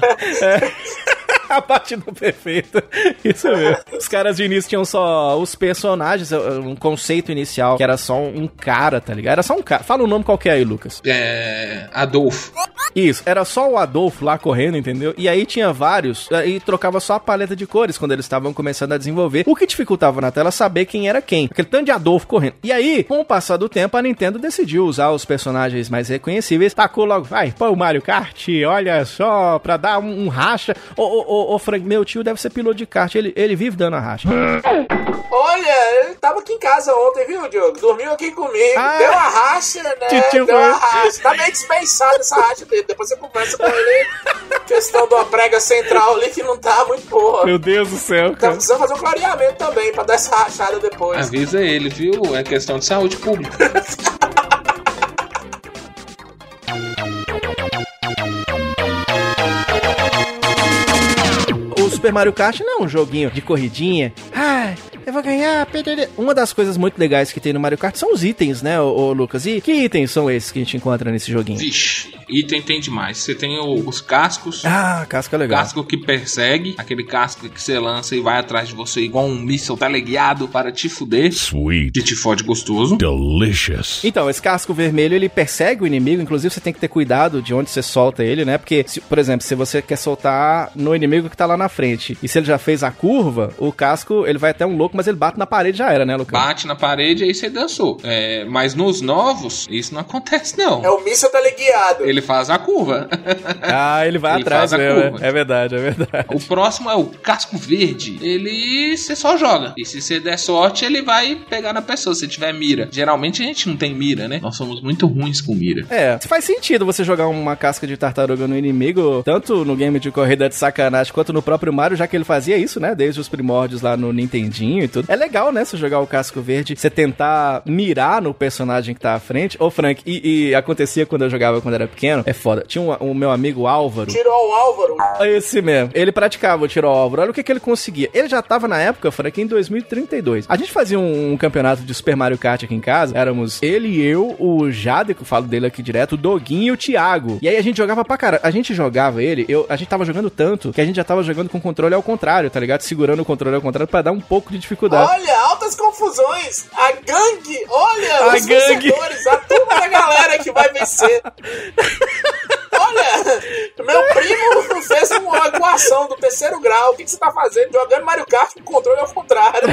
A batida perfeita. Isso mesmo. Os caras de início tinham só os personagens, um conceito inicial, que era só um cara, tá ligado? Era só um cara. Fala um nome qualquer aí, Lucas. É. Adolfo. Isso, era só o Adolfo lá correndo, entendeu? E aí tinha vários, e trocava só a paleta de cores quando eles estavam começando a desenvolver, o que dificultava na tela saber quem era quem. Aquele tanto de Adolfo correndo. E aí, com o passar do tempo, a Nintendo decidiu usar os personagens mais reconhecíveis, tacou logo, vai, pô, o Mario Kart, olha só, pra dar um, um racha. Ô, ô, ô, ô, Frank, meu tio deve ser piloto de kart, ele, ele vive dando a racha. Olha, ele tava aqui em casa ontem, viu, Diogo? Dormiu aqui comigo. Ah. Deu uma racha, né? Titio Deu uma foi. racha. Tá meio dispensado essa racha dele. Depois você conversa com ele. Questão de uma prega central ali que não tá muito boa. Meu Deus do céu, Tá cara. precisando fazer um clareamento também pra dar essa rachada depois. Avisa ele, viu? É questão de saúde pública. Super Mario Kart não é um joguinho de corridinha. Ai, eu vou ganhar. perere. Uma das coisas muito legais que tem no Mario Kart são os itens, né, ô, ô, Lucas? E que itens são esses que a gente encontra nesse joguinho? Vixe, item tem demais. Você tem o- os cascos. Ah, casca legal. Casco que persegue, aquele casco que você lança e vai atrás de você igual um míssil teleguiado para te fuder. Sweet. Que te fode gostoso. Delicious. Então, esse casco vermelho, ele persegue o inimigo, inclusive você tem que ter cuidado de onde você solta ele, né? Porque, se- por exemplo, se você quer soltar no inimigo que tá lá na frente, e se ele já fez a curva, o casco, ele vai até um louco, mas ele bate na parede já era, né, Lucas? Bate na parede aí você dançou. É, mas nos novos, isso não acontece não. É o míssil teleguiado. Ele faz a curva. Ah, ele vai Ele atrás faz a mesmo, curva. é. É verdade, é verdade. O próximo é o casco verde. Ele você só joga. E se você der sorte, ele vai pegar na pessoa se tiver mira. Geralmente a gente não tem mira, né? Nós somos muito ruins com mira. É, faz sentido você jogar uma casca de tartaruga no inimigo, tanto no game de corrida de sacanagem quanto no próprio Mario, já que ele fazia isso, né? Desde os primórdios lá no Nintendinho e tudo. É legal, né? Você jogar o casco verde, você tentar mirar no personagem que tá à frente. Ô, Frank, e, e acontecia quando eu jogava quando era pequeno, é foda. Tinha um, o meu amigo Álvaro. Tirou o Álvaro. Esse mesmo. Ele praticava o tiro ao alvo. Olha o que, que ele conseguia. Ele já tava na época, Frank, em 2032. A gente fazia um, um campeonato de Super Mario Kart aqui em casa. Éramos ele e eu, o Jade, que eu falo dele aqui direto, o Doguinho e o Thiago. E aí a gente jogava pra caralho. A gente jogava ele, eu, a gente tava jogando tanto que a gente já tava jogando com controle ao contrário, tá ligado? Segurando o controle ao contrário pra dar um pouco de dificuldade. Olha, altas confusões. A gangue, olha, A os gangue. vencedores, a turma da galera que vai vencer. Olha, meu primo fez uma equação do terceiro grau. O que, que você tá fazendo? Jogando Mario Kart com controle ao contrário.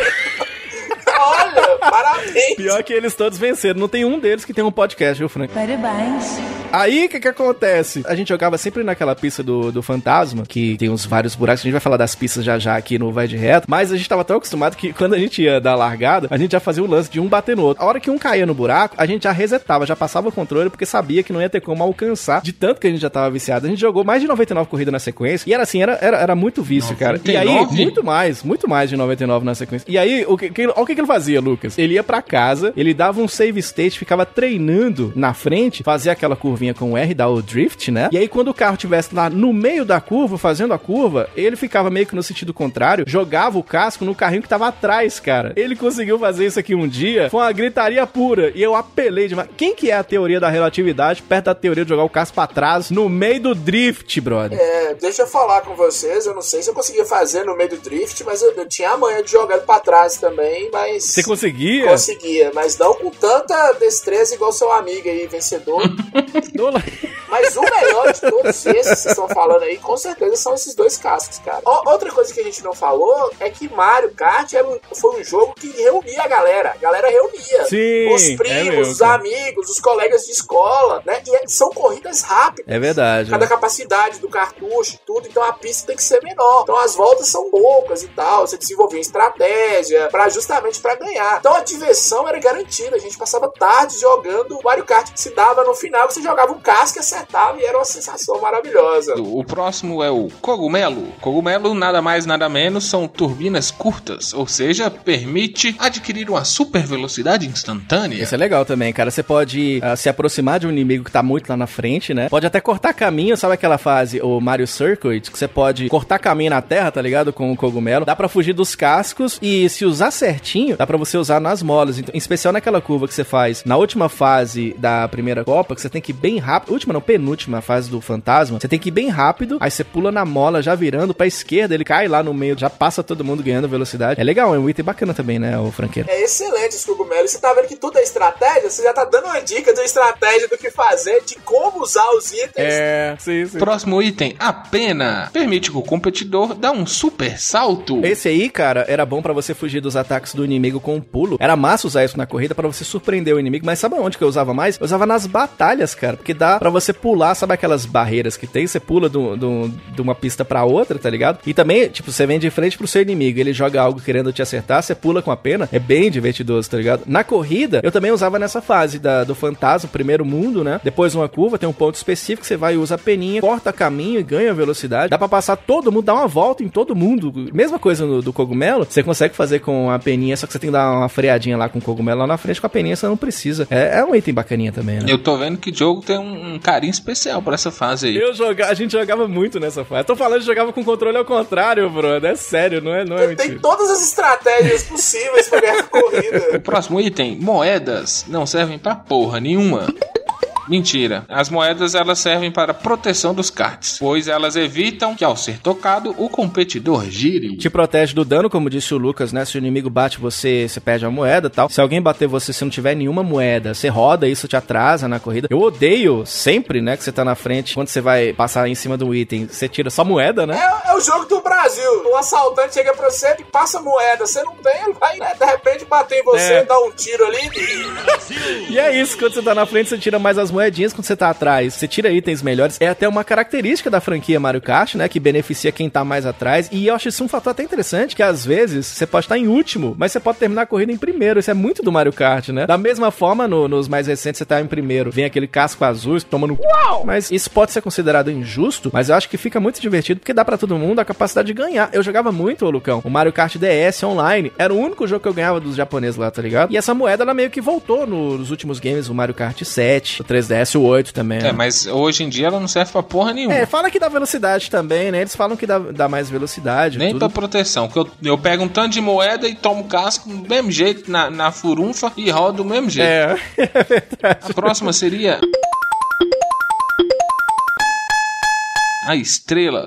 Olha, parabéns. Pior que eles todos venceram. Não tem um deles que tem um podcast, viu, Frank? Parabéns. Aí, o que que acontece? A gente jogava sempre naquela pista do, do fantasma, que tem uns vários buracos. A gente vai falar das pistas já já aqui no Vai de Reto. Mas a gente tava tão acostumado que quando a gente ia dar a largada, a gente já fazia o lance de um bater no outro. A hora que um caía no buraco, a gente já resetava, já passava o controle, porque sabia que não ia ter como alcançar de tanto que a gente já tava viciado. A gente jogou mais de 99 corridas na sequência. E era assim, era, era, era muito vício, cara. E aí, 99? muito mais, muito mais de 99 na sequência. E aí, o que, que, olha o que, que ele fazia, Lucas? Ele ia pra casa, ele dava um save state, ficava treinando na frente, fazia aquela curvinha com o R, dá o drift, né? E aí, quando o carro tivesse lá no meio da curva, fazendo a curva, ele ficava meio que no sentido contrário, jogava o casco no carrinho que tava atrás, cara. Ele conseguiu fazer isso aqui um dia, foi uma gritaria pura. E eu apelei demais. Quem que é a teoria da relatividade perto da teoria de jogar o casco pra trás no meio do drift, brother? É, deixa eu falar com vocês. Eu não sei se eu conseguia fazer no meio do drift, mas eu, eu tinha a manha de jogar ele pra trás também. Mas Você conseguia? Conseguia? Mas não com tanta destreza igual seu amigo aí, vencedor. Mas o melhor de todos esses que vocês estão falando aí, com certeza são esses dois cascos, cara. Ó, outra coisa que a gente não falou é que Mario Kart era um- foi um jogo que reunia a galera. A galera reunia. Sim, Os é primos, mesmo, os amigos, os colegas de escola, né? E é- são corridas rápidas. É verdade. Cada capacidade do cartucho e tudo, então a pista tem que ser menor. Então as voltas são poucas e tal. Você desenvolvia uma estratégia para justamente para ganhar. Então a diversão era garantida. A gente passava tarde jogando Mario Kart que se dava no final, você jogava um casco e acertava e era uma sensação maravilhosa. O próximo é o cogumelo. Cogumelo nada mais nada menos são turbinas curtas, ou seja, permite adquirir uma super velocidade instantânea. Esse é legal também, cara. Você pode ah, se aproximar de um inimigo que tá muito lá na frente, né? Pode até cortar caminho, sabe aquela fase, o Mario Circuit, que você pode cortar caminho na terra, tá ligado? Com o cogumelo. Dá pra fugir dos cascos e se usar certinho, dá pra você usar nas molas. Então, em especial naquela curva que você faz na última fase da primeira Copa, que você tem que ir bem rápido. Última não, penúltima fase do fantasma. Você tem que ir bem rápido, aí você pula na mola já virando pra esquerda, ele cai lá no meio, já passa todo mundo ganhando velocidade. É legal, é um item bacana também, né, o franqueiro? É excelente esse cogumelo. Você tá vendo que tudo é estratégia? Você já tá dando uma dica de estratégia do que fazer, de como usar os itens. É, sim, sim. Próximo item, a pena. Permite que o competidor dá um super salto. Esse aí, cara, era bom pra você fugir dos ataques do inimigo com um pulo. Era massa usar isso na corrida pra você surpreender o inimigo, mas sabe onde que eu usava mais? Eu usava nas batalhas, cara, porque dá pra você pular, sabe aquelas barreiras que tem? Você pula do, do- de uma pista pra outra, tá ligado? E também, tipo, você vem de frente pro seu inimigo, ele joga algo querendo te acertar, você pula com a pena, é bem divertidoso, tá ligado? Na corrida, eu também usava nessa fase da, do fantasma, primeiro mundo, né? Depois uma curva, tem um ponto específico, você vai e usa a peninha, corta caminho e ganha velocidade. Dá pra passar todo mundo, dar uma volta em todo mundo. Mesma coisa no, do cogumelo, você consegue fazer com a peninha, só que você tem que dar uma freadinha lá com o cogumelo lá na frente, com a peninha você não precisa. É, é um item bacaninha também, né? Eu tô vendo que o jogo tem um, um carinho especial pra essa fase aí. Eu joga, a gente jogava muito nessa fase. Eu tô falando que jogava com controle ao contrário, brother. É sério, não é, não é Tem mentira. todas as estratégias possíveis pra ganhar a corrida. O próximo item, moedas, não servem pra porra nenhuma. Mentira. As moedas elas servem para proteção dos karts, pois elas evitam que ao ser tocado o competidor gire. Te protege do dano, como disse o Lucas, né? Se o inimigo bate você, você perde a moeda e tal. Se alguém bater você, se não tiver nenhuma moeda, você roda, isso te atrasa na corrida. Eu odeio sempre, né? Que você tá na frente, quando você vai passar em cima do item, você tira só moeda, né? É, é o jogo do Brasil. Um assaltante chega pra você e passa moeda. Você não tem, ele vai, né, de repente, bater em você, É. dar um tiro ali. E é isso, quando você tá na frente, você tira mais as moedinhas, quando você tá atrás, você tira itens melhores. É até uma característica da franquia Mario Kart, né? Que beneficia quem tá mais atrás. E eu acho isso um fator até interessante, que às vezes você pode estar em último, mas você pode terminar a corrida em primeiro. Isso é muito do Mario Kart, né? Da mesma forma, no- nos mais recentes, você tá em primeiro. Vem aquele casco azul, toma no. Mas isso pode ser considerado injusto, mas eu acho que fica muito divertido porque dá pra todo mundo a capacidade de ganhar. Eu jogava muito, ô Lucão, o Mario Kart DS online. Era o único jogo que eu ganhava dos japoneses lá, tá ligado? E essa moeda, ela meio que voltou no- nos últimos games, o Mario Kart 7, o 3DS, o 8 também. né? É, mas hoje em dia ela não serve pra porra nenhuma. É, fala que dá velocidade também, né? Eles falam que dá, dá mais velocidade. Nem tudo. pra proteção, porque eu, eu pego um tanto de moeda e tomo casco do mesmo jeito na, na furunfa e rodo do mesmo jeito. É, é verdade. A próxima seria. A estrela.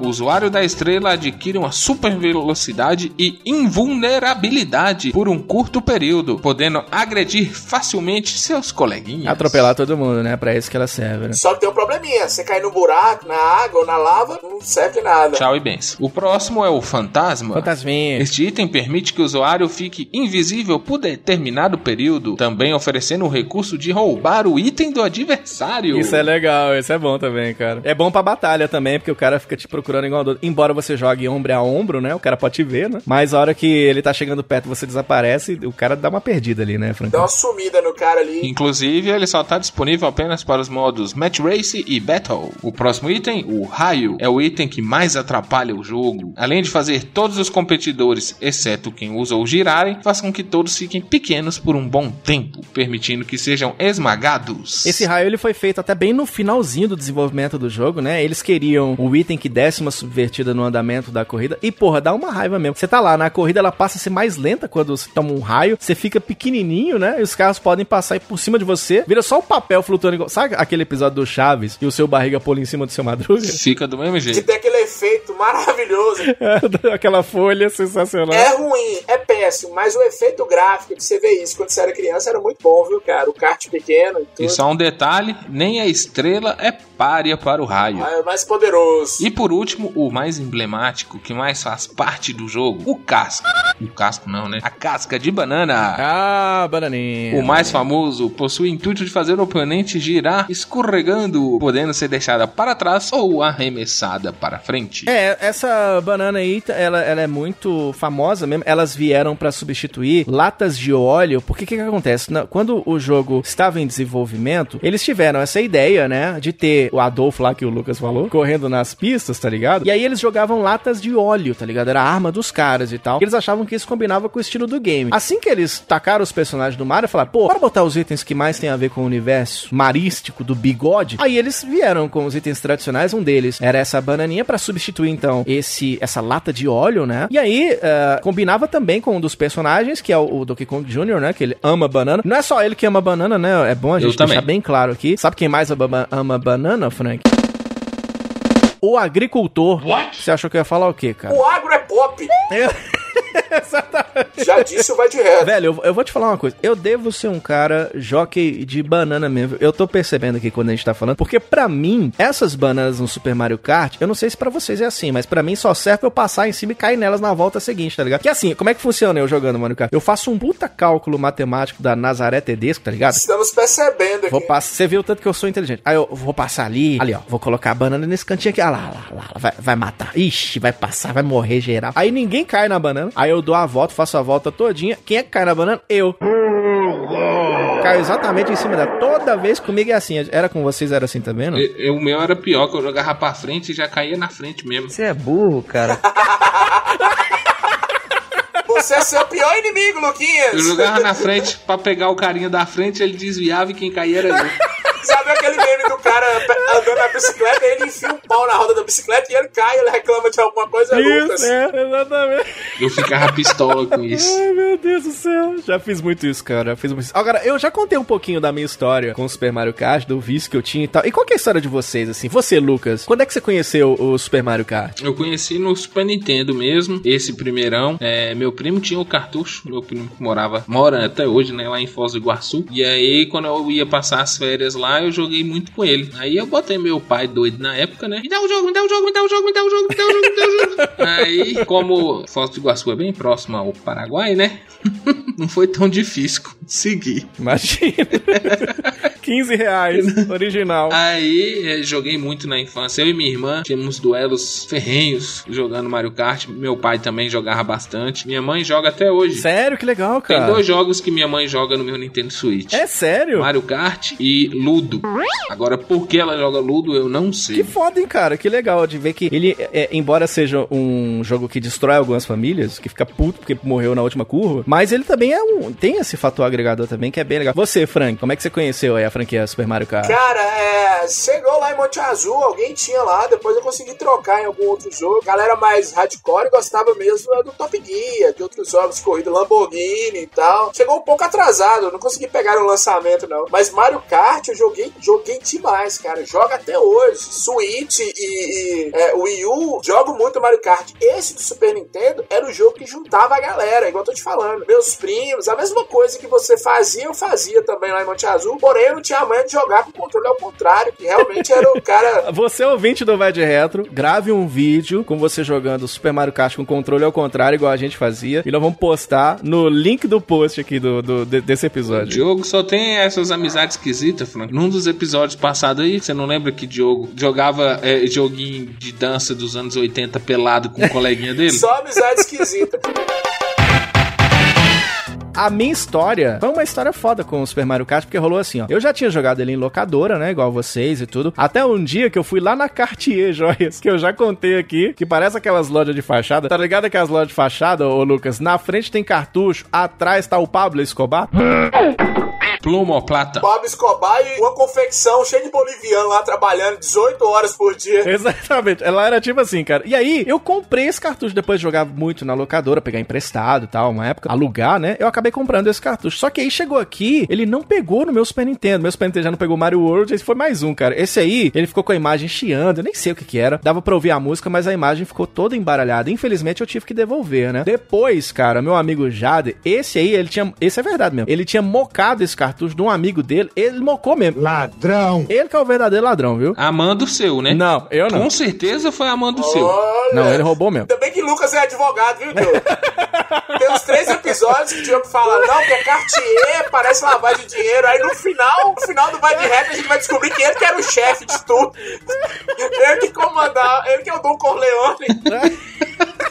O usuário da estrela adquire uma super velocidade e invulnerabilidade por um curto período, podendo agredir facilmente seus coleguinhas. Atropelar todo mundo, né? Pra isso que ela serve, né? Só que tem um probleminha. Você cair no buraco, na água ou na lava, não serve nada. Tchau e bens. O próximo é o fantasma. Fantasminha. Este item permite que o usuário fique invisível por determinado período, também oferecendo o recurso de roubar o item do adversário. Isso é legal, isso é bom também, cara. É bom pra batalha também, porque o cara fica te procurando igual doido. Embora você jogue ombro a ombro, né? O cara pode te ver, né? Mas a hora que ele tá chegando perto você desaparece, o cara dá uma perdida ali, né, Franco? Dá uma sumida no cara ali. Inclusive, ele só está disponível apenas para os modos Match Race e Battle. O próximo item, o Raio, é o item que mais atrapalha o jogo. Além de fazer todos os competidores, exceto quem usa ou girarem, faz com que todos fiquem pequenos por um bom tempo, permitindo que sejam esmagados. Esse raio ele foi feito até bem no finalzinho do desenvolvimento do jogo, né? Eles queriam o item que desse uma subvertida no andamento da corrida. E, porra, dá uma raiva mesmo. Você tá lá, na corrida ela passa a ser mais lenta quando você toma um raio. Você fica pequenininho, né? E os carros podem passar aí por cima de você. Vira só o papel flutuando igual. Sabe aquele episódio do Chaves e o seu barriga pula em cima do seu madruga? Fica do mesmo Que jeito. tem aquele efeito maravilhoso. Aquela folha sensacional. É ruim, é péssimo, mas o efeito gráfico de você ver isso quando você era criança era muito bom, viu, cara? O kart pequeno e tudo. E só um detalhe: nem a estrela é párea para o raio. Ah, É mais poderoso. E por último, o mais emblemático, que mais faz parte do jogo, o casco. O casco não, né? A casca de banana. Ah, bananinha. O mais famoso possui o intuito de fazer o oponente girar escorregando, podendo ser deixada para trás ou arremessada para frente. É, essa banana aí, ela, ela é muito famosa mesmo. Elas vieram pra substituir latas de óleo. Porque o que, que acontece? Na- Quando o jogo estava em desenvolvimento, eles tiveram essa ideia, né? De ter o Adolfo lá que o Lucas falou, correndo nas pistas, tá ligado? E aí eles jogavam latas de óleo, tá ligado? Era a arma dos caras e tal. E eles achavam que isso combinava com o estilo do game. Assim que eles tacaram os personagens do Mario, falaram, pô, bora botar os itens que mais tem a ver com o universo marístico do bigode. Aí eles vieram com os itens tradicionais. Um deles era essa bananinha pra substituir, então, esse essa lata de óleo, né? E aí, eh, combinava também com um dos personagens, que é o, o Donkey Kong Jr., né? Que ele ama banana. Não é só ele que ama banana, né? É bom a Eu gente também. deixar bem claro aqui. Sabe quem mais ama, ama banana, Frank? O agricultor. Você achou que eu ia falar o quê, cara? O agro é pop. Exatamente. Já disse vai de reto. Velho, eu, eu vou te falar uma coisa. Eu devo ser um cara jockey de banana mesmo. Eu tô percebendo aqui quando a gente tá falando. Porque pra mim, essas bananas no Super Mario Kart, eu não sei se pra vocês é assim, mas pra mim só serve pra eu passar em cima e cair nelas na volta seguinte, tá ligado? Que assim, como é que funciona eu jogando Mario Kart? Eu faço um puta cálculo matemático da Nazaré Tedesco, tá ligado? Estamos percebendo aqui. Vou passar, você viu o tanto que eu sou inteligente. Aí eu vou passar ali, ali ó, vou colocar a banana nesse cantinho aqui, ah lá, lá, lá, lá, vai, vai matar. Ixi, vai passar, vai morrer geral. Aí ninguém cai na banana. Aí eu dou a volta, faço a volta todinha. Quem é que cai na banana? Eu. Caio exatamente em cima dela. Toda vez comigo é assim. Era com vocês, era assim também, não? E- e- O meu era pior, que eu jogava pra frente e já caía na frente mesmo. Você é burro, cara. Você é seu pior inimigo, Luquinhas. Eu jogava na frente pra pegar o carinha da frente, ele desviava e quem caía era eu. Sabe aquele meme do cara andando na bicicleta e ele enfia um pau na roda da bicicleta e ele cai, ele reclama de alguma coisa, é Lucas. Isso, é, exatamente. Eu ficava pistola com isso. Ai, meu Deus do céu. Já fiz muito isso, cara. Já fiz muito isso. Agora, eu já contei um pouquinho da minha história com o Super Mario Kart, do vício que eu tinha e tal. E qual que é a história de vocês, assim? Você, Lucas, quando é que você conheceu o Super Mario Kart? Eu conheci no Super Nintendo mesmo, esse primeirão. É, meu primo tinha o cartucho, meu primo que morava, mora até hoje, né, lá em Foz do Iguaçu. E aí, quando eu ia passar as férias lá, eu joguei muito com ele. Aí eu botei meu pai doido na época, né? Me dá o jogo, me dá o jogo, me dá o jogo, me dá o jogo, me dá o jogo, me dá o jogo. aí, como Foz do Iguaçu é bem próximo ao Paraguai, né? Não foi tão difícil conseguir. Imagina. 15 reais, original. Aí eh, joguei muito na infância. Eu e minha irmã tínhamos duelos ferrenhos jogando Mario Kart. Meu pai também jogava bastante. Minha mãe joga até hoje. Sério, que legal, Tem cara. dois jogos que minha mãe joga no meu Nintendo Switch. É sério? Mario Kart e Ludo. Agora, por que ela joga Ludo, eu não sei. Que foda, hein, cara? Que legal de ver que ele, é, embora seja um jogo que destrói algumas famílias, que fica puto porque morreu na última curva, mas ele também é um. Tem esse fator agregador também que é bem legal. Você, Frank, como é que você conheceu aí a franquia Super Mario Kart? Cara, é, chegou lá em Monte Azul, alguém tinha lá, depois eu consegui trocar em algum outro jogo. Galera mais hardcore gostava mesmo do Top Gear, de outros jogos corrida, Lamborghini e tal. Chegou um pouco atrasado, não consegui pegar no lançamento não. Mas Mario Kart eu joguei, joguei demais, cara. Joga até hoje. Switch e, e é, Wii U, jogo muito Mario Kart. Esse do Super Nintendo era o jogo que juntava a galera, igual eu tô te falando. Meus primos, a mesma coisa que você fazia, eu fazia também lá em Monte Azul. Porém, eu não tinha a manha de jogar com o controle ao contrário, que realmente era o cara. Você, ouvinte do Vai de Retro, grave um vídeo com você jogando Super Mario Kart com controle ao contrário, igual a gente fazia, e nós vamos postar no link do post aqui do, do- de- desse O episódio. Diogo só tem essas amizades esquisitas, Frank. Num dos episódios passados aí, você não lembra que Diogo jogava é, joguinho de dança dos anos 80 pelado com um coleguinha dele? Só amizade esquisita. A minha história foi uma história foda com o Super Mario Kart, porque rolou assim, ó. Eu já tinha jogado ele em locadora, né? Igual vocês e tudo. Até um dia que eu fui lá na Cartier Joias, que eu já contei aqui, que parece aquelas lojas de fachada. Tá ligado aquelas lojas de fachada, ô Lucas? Na frente tem cartucho, atrás tá o Pablo Escobar. Pluma ou plata? Bob Escobar e uma confecção cheia de boliviano lá trabalhando 18 horas por dia. Exatamente. Ela era tipo assim, cara. E aí, eu comprei esse cartucho depois de jogar muito na locadora, pegar emprestado e tal, uma época, alugar, né? Eu acabei acabei comprando esse cartucho. Só que aí chegou aqui, ele não pegou no meu Super Nintendo. Meu Super Nintendo já não pegou Mario World, esse foi mais um, cara. Esse aí, ele ficou com a imagem chiando, eu nem sei o que que era. Dava pra ouvir a música, mas a imagem ficou toda embaralhada. Infelizmente eu tive que devolver, né? Depois, cara, meu amigo Jade, esse aí, ele tinha. Esse é verdade mesmo. Ele tinha mocado esse cartucho de um amigo dele. Ele mocou mesmo. Ladrão. Ele que é o verdadeiro ladrão, viu? Amando o seu, né? Não, eu não. Com certeza foi amando o seu. Olha, Não, ele roubou mesmo. Ainda bem que Lucas é advogado, viu, Diogo? Tem uns três episódios que o Diogo fala, não, que é Cartier, parece lavagem de dinheiro. Aí no final, no final do Vai de Reto, a gente vai descobrir que ele que era o chefe de tudo. Ele que comandava, ele que é o Dom Corleone.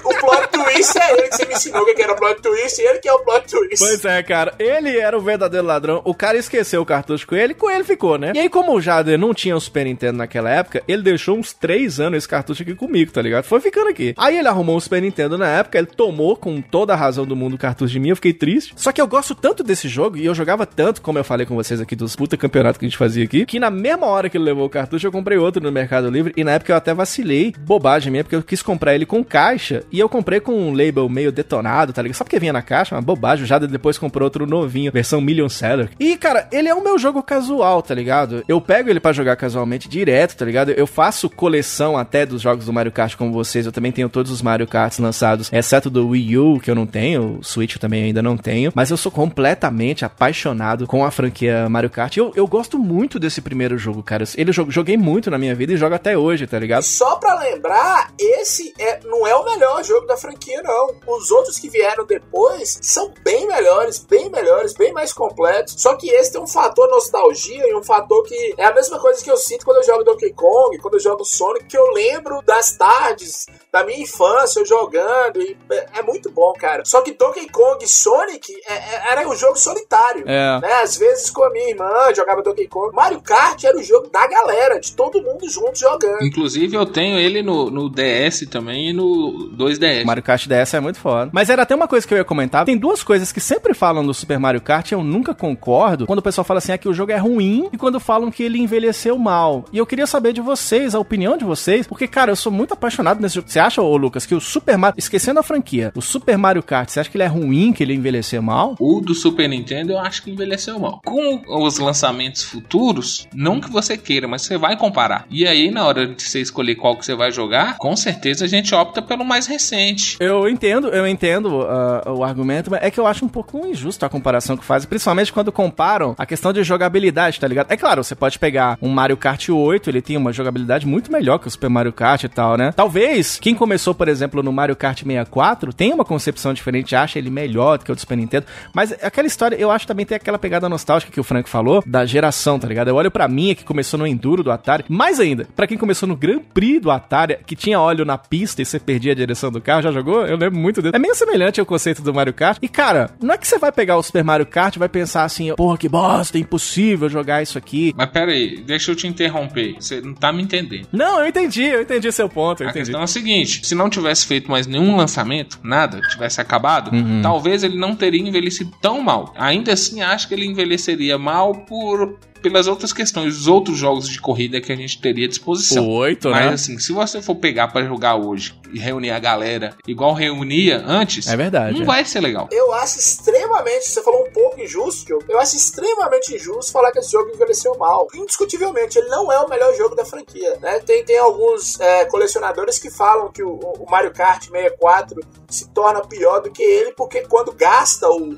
O plot twist é ele que você me ensinou o que era o plot twist, ele que é o plot twist. Pois é, cara. Ele era o verdadeiro ladrão. O cara esqueceu o cartucho com ele, com ele ficou, né? E aí, como o Jader não tinha o Super Nintendo naquela época, ele deixou uns três anos esse cartucho aqui comigo, tá ligado? Foi ficando aqui. Aí ele arrumou um Super Nintendo na época, ele tomou com toda a razão do mundo o cartucho de mim, eu fiquei triste. Só que eu gosto tanto desse jogo, e eu jogava tanto, como eu falei com vocês aqui, dos puta campeonatos que a gente fazia aqui, que na mesma hora que ele levou o cartucho, eu comprei outro no Mercado Livre, e na época eu até vacilei, bobagem minha, porque eu quis comprar ele com caixa, e eu comprei com um label meio detonado, tá ligado? Só porque vinha na caixa, uma bobagem, Jader depois comprou outro novinho, versão Million Seller. E, cara, ele é o meu jogo casual, tá ligado? Eu pego ele pra jogar casualmente direto, tá ligado? Eu faço coleção até dos jogos do Mario Kart como vocês, eu também tenho todos os Mario Karts lançados, exceto do Wii U, que eu não tenho, o Switch eu também ainda não tenho, mas eu sou completamente apaixonado com a franquia Mario Kart. Eu, eu gosto muito desse primeiro jogo, cara. Ele joguei muito na minha vida e jogo até hoje, tá ligado? Só pra lembrar, esse é, não é o melhor jogo da franquia, não. Os outros que vieram depois são bem melhores, bem melhores, bem mais completos. Só que esse tem um fator nostalgia e um fator que é a mesma coisa que eu sinto quando eu jogo Donkey Kong, quando eu jogo Sonic, que eu lembro das tardes da minha infância eu jogando. E é, é muito bom, cara. Só que Donkey Kong Sonic é- é- era um jogo solitário. É. Né? Às vezes com a minha irmã jogava Donkey Kong. Mario Kart era o jogo da galera, de todo mundo junto jogando. Inclusive, eu tenho ele no, no DS também e no 2DS. Mario Kart DS é muito foda. Mas era até uma coisa que eu ia comentar. Tem duas coisas que sempre falam do Super Mario Kart e eu nunca concordo. Quando o pessoal fala assim, é que o jogo é ruim e quando falam que ele envelheceu mal. E eu queria saber de vocês, a opinião de vocês, porque, cara, eu sou muito apaixonado nesse jogo. Você acha, ô Lucas, que o Super Mario, esquecendo a franquia, o Super Mario Kart, você acha que ele é ruim, que ele envelheceu mal? O do Super Nintendo eu acho que envelheceu mal. Com os lançamentos futuros, não que você queira, mas você vai comparar. E aí, na hora de você escolher qual que você vai jogar, com certeza a gente opta pelo mais recente. Eu entendo, eu entendo ah, o argumento, mas é que eu acho um pouco injusto a comparação que fazem, principalmente quando comparam a questão de jogabilidade, tá ligado? É claro, você pode pegar um Mario Kart 8, ele tem uma jogabilidade muito melhor que o Super Mario Kart e tal, né? Talvez quem começou, por exemplo, no Mario Kart 64 tenha uma concepção diferente, acha ele melhor do que o do Super Nintendo, mas aquela história, eu acho também tem aquela pegada nostálgica que o Frank falou, da geração, tá ligado? Eu olho pra minha que começou no Enduro do Atari, mais ainda, pra quem começou no Grand Prix do Atari, que tinha óleo na pista e você perdia a direção do carro, já jogou? Eu lembro muito dele. É meio semelhante ao conceito do Mario Kart. E cara, não é que você vai pegar o Super Mario Kart e vai pensar assim, porra, que bosta, é impossível jogar isso aqui. Mas pera aí, deixa eu te interromper. Você não tá me entendendo. Não, eu entendi, eu entendi seu ponto, eu A entendi. questão é a seguinte: se não tivesse feito mais nenhum lançamento, nada, tivesse acabado, Uhum. talvez ele não teria envelhecido tão mal. Ainda assim, acho que ele envelheceria mal por pelas outras questões, os outros jogos de corrida que a gente teria à disposição. O 8, Mas né? assim, se você for pegar pra jogar hoje e reunir a galera igual reunia antes, É verdade, não é. vai ser legal. Eu acho extremamente, você falou um pouco injusto, Diogo. eu acho extremamente injusto falar que esse jogo envelheceu mal. Indiscutivelmente, ele não é o melhor jogo da franquia, né? Tem, tem alguns é, colecionadores que falam que o, o Mario Kart 64 se torna pior do que ele, porque quando gasta o,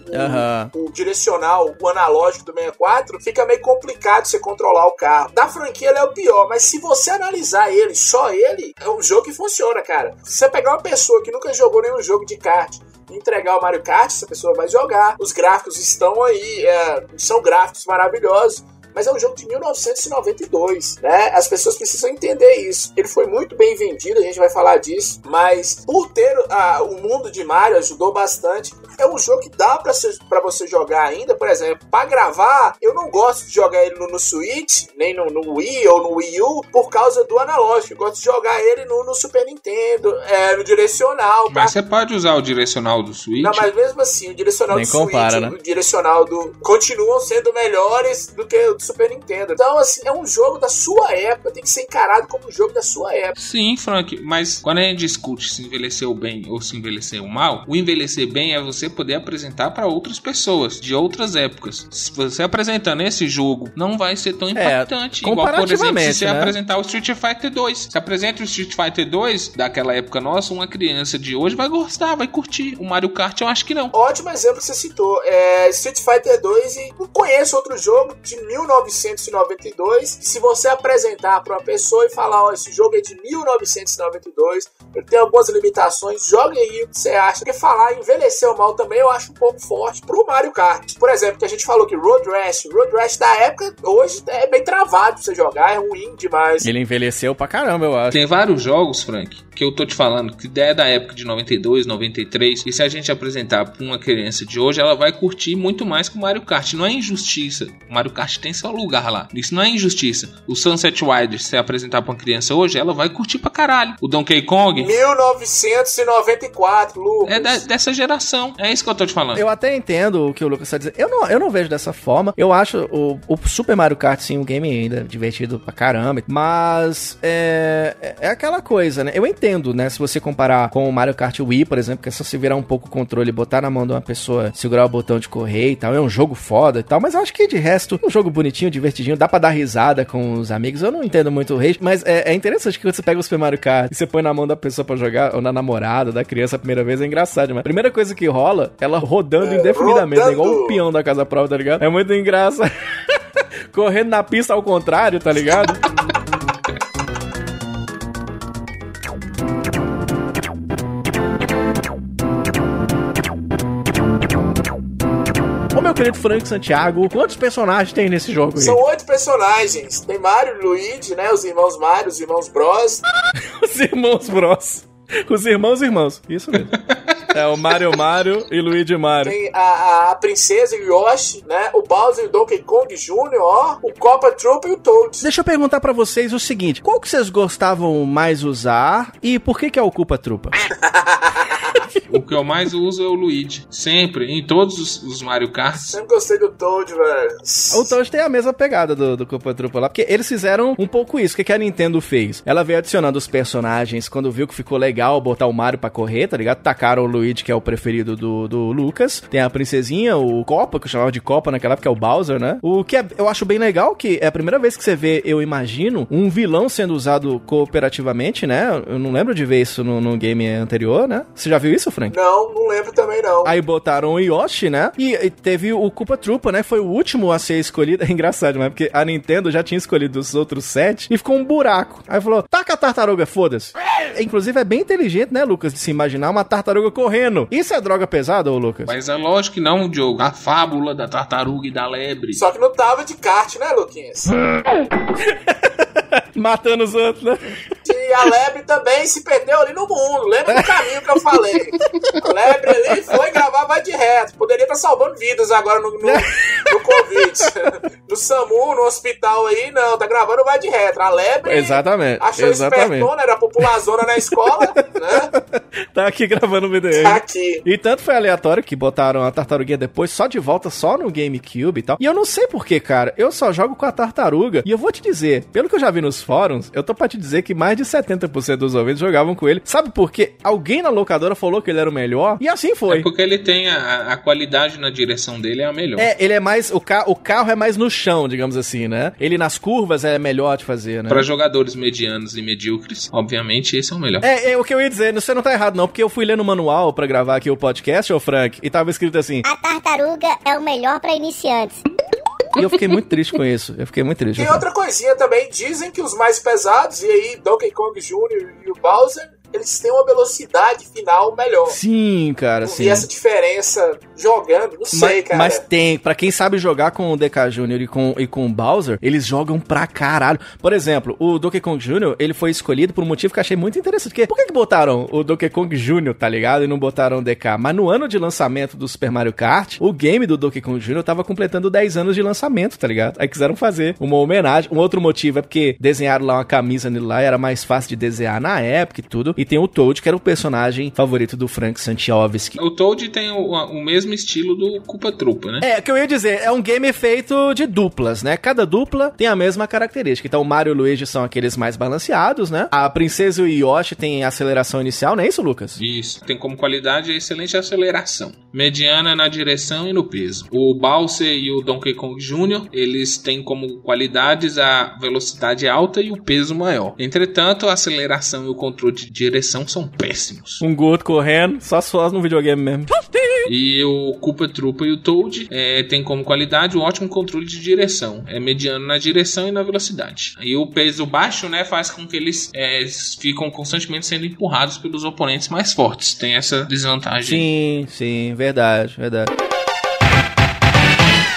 o, o direcional, o analógico do 64, fica meio complicado você controlar o carro. Da franquia ele é o pior, mas se você analisar ele, só ele, é um jogo que funciona, cara. Se você pegar uma pessoa que nunca jogou nenhum jogo de kart entregar o Mario Kart, essa pessoa vai jogar. Os gráficos estão aí, é, são gráficos maravilhosos. Mas é um jogo de 1992, né? As pessoas precisam entender isso. Ele foi muito bem vendido, a gente vai falar disso, mas por ter ah, o mundo de Mario ajudou bastante. É um jogo que dá pra você jogar ainda, por exemplo, pra gravar, eu não gosto de jogar ele no, no Switch, nem no, no Wii ou no Wii U, por causa do analógico. Eu gosto de jogar ele no, no Super Nintendo, é, no direcional? Mas você pode usar o direcional do Switch. Não, mas mesmo assim, o direcional Nem do compara, Switch, né? o direcional do. continuam sendo melhores do que o do Super Nintendo. Então, assim, é um jogo da sua época, tem que ser encarado como um jogo da sua época. Sim, Frank, mas quando a gente discute se envelheceu bem ou se envelheceu mal, o envelhecer bem é você poder apresentar para outras pessoas de outras épocas. Se você apresentando esse jogo, não vai ser tão impactante. Igual, por exemplo, se você né? apresentar o Street Fighter 2. Se apresenta o Street Fighter 2 daquela época nossa, uma criança de hoje vai gostar, vai curtir. O Mario Kart eu acho que não. Ótimo exemplo que você citou. É Street Fighter 2 e não conheço outro jogo de 1992. E se você apresentar para uma pessoa e falar, ó, esse jogo é de 1992, ele tem algumas limitações, jogue aí o que você acha. Porque falar envelheceu mal também eu acho um pouco forte pro Mario Kart. Por exemplo, que a gente falou que Road Rash, Road Rash da época, hoje é bem travado pra você jogar, é ruim demais. Ele envelheceu pra caramba, eu acho. Tem vários jogos, Frank, que eu tô te falando, que é da época de 92, 93, e se a gente apresentar pra uma criança de hoje, ela vai curtir muito mais que o Mario Kart. Não é injustiça. O Mario Kart tem seu lugar lá. Isso não é injustiça. O Sunset Riders, se apresentar pra uma criança hoje, ela vai curtir pra caralho. O Donkey Kong 1994, Lucas. é da- dessa geração. É isso que eu tô te falando. Eu até entendo o que o Lucas tá dizendo. Eu não, eu não vejo dessa forma. Eu acho o, o Super Mario Kart, sim, um game ainda divertido pra caramba. Mas é, é- é aquela coisa, né? Eu entendo, né? Se você comparar com o Mario Kart Wii, por exemplo, que é só se virar um pouco o controle, botar na mão de uma pessoa, segurar o botão de correr e tal. É um jogo foda e tal. Mas eu acho que de resto, um jogo bonitinho, divertidinho, dá pra dar risada com os amigos. Eu não entendo muito o rage, mas é, é interessante que quando você pega o Super Mario Kart e você põe na mão da pessoa pra jogar, ou na namorada, da criança a primeira vez, é engraçado. Mas a primeira coisa que rola, ela rodando É, indefinidamente, né? igual rodando. um peão da casa própria, tá ligado? É muito engraçado. Correndo na pista ao contrário, tá ligado? Meu querido Frank Santiago, quantos personagens tem nesse jogo aí? São oito personagens. Tem Mario e Luigi, né? Os irmãos Mario, os irmãos Bros. Os irmãos Bros. Os irmãos irmãos. Isso mesmo. É o Mario Mario e Luigi Mario. Tem a, a, a princesa Yoshi, né? O Bowser e o Donkey Kong Jr., ó. O Copa Troop e o Toad. Deixa eu perguntar pra vocês o seguinte: qual que vocês gostavam mais usar e por que que é o Culpa Trupa? O que eu mais uso é o Luigi. Sempre, em todos os, os Mario Karts. Sempre gostei do Toad, velho. O Toad tem a mesma pegada do, do Culpa Trupa lá, porque eles fizeram um pouco isso. O que, que a Nintendo fez? Ela veio adicionando os personagens quando viu que ficou legal botar o Mario pra correr, tá ligado? Tacaram o Luigi, que é o preferido do, do Lucas. Tem a princesinha, o Copa, que eu chamava de Copa naquela época, que é o Bowser, né? O que é- eu acho bem legal, que é a primeira vez que você vê, eu imagino, um vilão sendo usado cooperativamente, né? Eu não lembro de ver isso no, no game anterior, né? Você já viu isso, Frank? Não, não lembro também, não. Aí botaram o Yoshi, né? E, e teve o Koopa Troopa, né? Foi o último a ser escolhido. É engraçado, né? Porque a Nintendo já tinha escolhido os outros sete e ficou um buraco. Aí falou, taca a tartaruga, foda-se. Inclusive é bem inteligente, né, Lucas, de se imaginar uma tartaruga correndo. Isso é droga pesada, ô Lucas? Mas é lógico que não, Diogo. A fábula da tartaruga e da lebre. Só que não tava de kart, né, Luquinhas? Matando os outros, né? E a lebre também se perdeu ali no mundo. Lembra do caminho que eu falei? A lebre ali foi gravar vai de reto. Poderia estar salvando vidas agora no, no, no Covid. No SAMU, no hospital aí, não. Tá gravando vai de reto. A lebre Exatamente, achou exatamente. espertona, era populazona na escola, né? Tá aqui gravando o aí. Tá aqui. E tanto foi aleatório que botaram a tartaruguinha depois só de volta, só no GameCube e tal. E eu não sei porquê, cara. Eu só jogo com a tartaruga. E eu vou te dizer, pelo que eu já vi nos fóruns, eu tô pra te dizer que mais de 70% dos ouvintes jogavam com ele. Sabe por quê? Alguém na locadora falou que ele era o melhor. E assim É foi. porque ele tem a, a qualidade na direção dele é a melhor. É, ele é mais. O, ca o carro é mais no chão, digamos assim, né? Ele nas curvas é melhor de fazer, né? Para jogadores medianos e medíocres, obviamente esse é o melhor. É, é o que eu ia dizer, você não tá errado não, porque eu fui lendo o manual pra gravar aqui o podcast, ô Frank, e tava escrito assim, A tartaruga é o melhor pra iniciantes. E eu fiquei muito triste com isso, eu fiquei muito triste. Tem outra coisinha também, dizem que os mais pesados, e aí Donkey Kong Jr. e o Bowser, eles têm uma velocidade final melhor. Sim, cara, Não sim. vi essa diferença jogando, não sei, Mas, cara. mas tem, pra quem sabe jogar com o DK Jr. e com, e com o Bowser, eles jogam pra caralho. Por exemplo, o Donkey Kong Jr., ele foi escolhido por um motivo que eu achei muito interessante. Porque, por que, que botaram o Donkey Kong Jr., tá ligado? E não botaram o DK? Mas no ano de lançamento do Super Mario Kart, o game do Donkey Kong Jr. tava completando 10 anos de lançamento, tá ligado? Aí quiseram fazer uma homenagem. Um outro motivo é porque desenharam lá uma camisa nele lá, era mais fácil de desenhar na época e tudo. E tem o Toad, que era o personagem favorito do Frank Santiovski. O Toad tem o, o mesmo estilo do Culpa Trupa, né? É, o que eu ia dizer, é um game feito de duplas, né? Cada dupla tem a mesma característica. Então, o Mario e o Luigi são aqueles mais balanceados, né? A Princesa e o Yoshi tem aceleração inicial, não é isso, Lucas? Isso, tem como qualidade a excelente aceleração, mediana na direção e no peso. O Bowser e o Donkey Kong Jr., eles têm como qualidades a velocidade alta e o peso maior. Entretanto, a aceleração e o controle de direção são péssimos. Um Goto correndo, só suas no videogame mesmo. E o Koopa Troopa e o Toad é, tem como qualidade o ótimo controle de direção. É mediano na direção e na velocidade. E o peso baixo, né, faz com que eles é, ficam constantemente sendo empurrados pelos oponentes mais fortes. Tem essa desvantagem. Sim, sim, verdade, verdade.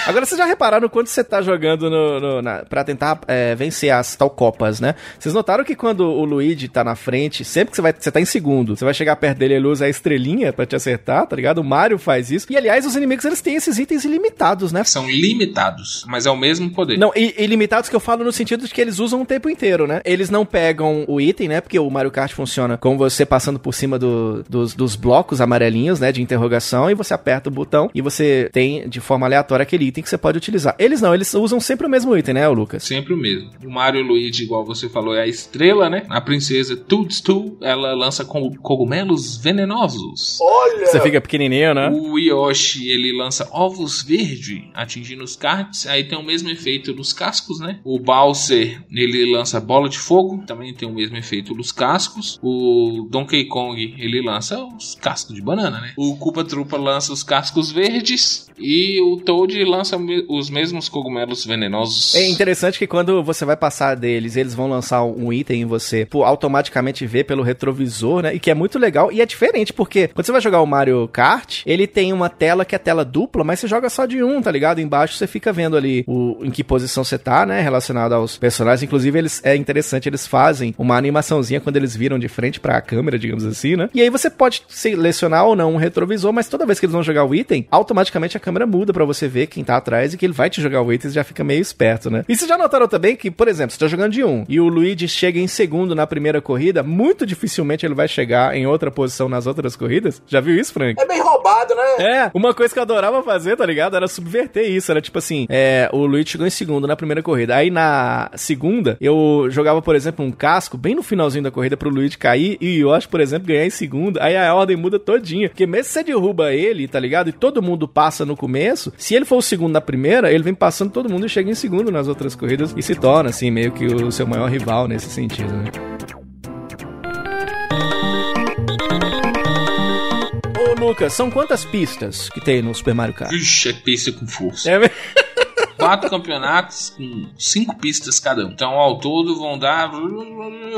Agora, vocês já repararam quando você tá jogando no, no, na, pra tentar é, vencer as tal copas, né? Vocês notaram que quando o Luigi tá na frente, sempre que você vai, você tá em segundo, você vai chegar perto dele, ele usa a estrelinha pra te acertar, tá ligado? O Mario faz isso. E, aliás, os inimigos, eles têm esses itens ilimitados, né? São limitados, mas é o mesmo poder. Não, e, ilimitados que eu falo no sentido de que eles usam o tempo inteiro, né? Eles não pegam o item, né? Porque o Mario Kart funciona com você passando por cima do- dos, dos blocos amarelinhos, né? De interrogação, e você aperta o botão e você tem de forma aleatória aquele item que você pode utilizar. Eles não, eles usam sempre o mesmo item, né, Lucas? Sempre o mesmo. O Mario e Luigi, igual você falou, é a estrela, né? A princesa Toadstool, ela lança com cogumelos venenosos. Olha! Você fica pequenininho, né? O Yoshi, ele lança ovos verde, atingindo os karts. Aí tem o mesmo efeito nos cascos, né? O Bowser, ele lança bola de fogo, também tem o mesmo efeito nos cascos. O Donkey Kong, ele lança os cascos de banana, né? O Koopa Troopa lança os cascos verdes. E o Toad lança os mesmos cogumelos venenosos. É interessante que quando você vai passar deles, eles vão lançar um item e você pô, automaticamente vê pelo retrovisor, né? E que é muito legal. E é diferente, porque quando você vai jogar o Mario Kart, ele tem uma tela que é tela dupla, mas você joga só de um, tá ligado? Embaixo você fica vendo ali o, em que posição você tá, né? Relacionado aos personagens. Inclusive, eles é interessante, eles fazem uma animaçãozinha quando eles viram de frente pra câmera, digamos assim, né? E aí você pode selecionar ou não um retrovisor, mas toda vez que eles vão jogar o item, automaticamente a câmera muda pra você ver quem tá atrás e que ele vai te jogar o item, você já fica meio esperto, né? E vocês já notaram também que, por exemplo, você tá jogando de um e o Luigi chega em segundo na primeira corrida, muito dificilmente ele vai chegar em outra posição nas outras corridas? Já viu isso, Frank? É bem roubado, né? É, uma coisa que eu adorava fazer, tá ligado? Era subverter isso. Era tipo assim: é, o Luigi chegou em segundo na primeira corrida. Aí na segunda, eu jogava, por exemplo, um casco bem no finalzinho da corrida pro Luigi cair e o Yoshi, por exemplo, ganhar em segundo. Aí a ordem muda todinha. Porque mesmo se você derruba ele, tá ligado? E todo mundo passa no começo, se ele for o segundo na primeira, ele vem passando todo mundo e chega em segundo nas outras corridas e se torna, assim, meio que o seu maior rival nesse sentido, né? Ô, Lucas, são quantas pistas que tem no Super Mario Kart? Ixi, é pista com força. É mesmo? Quatro campeonatos com cinco pistas cada um. Então, ao todo, vão dar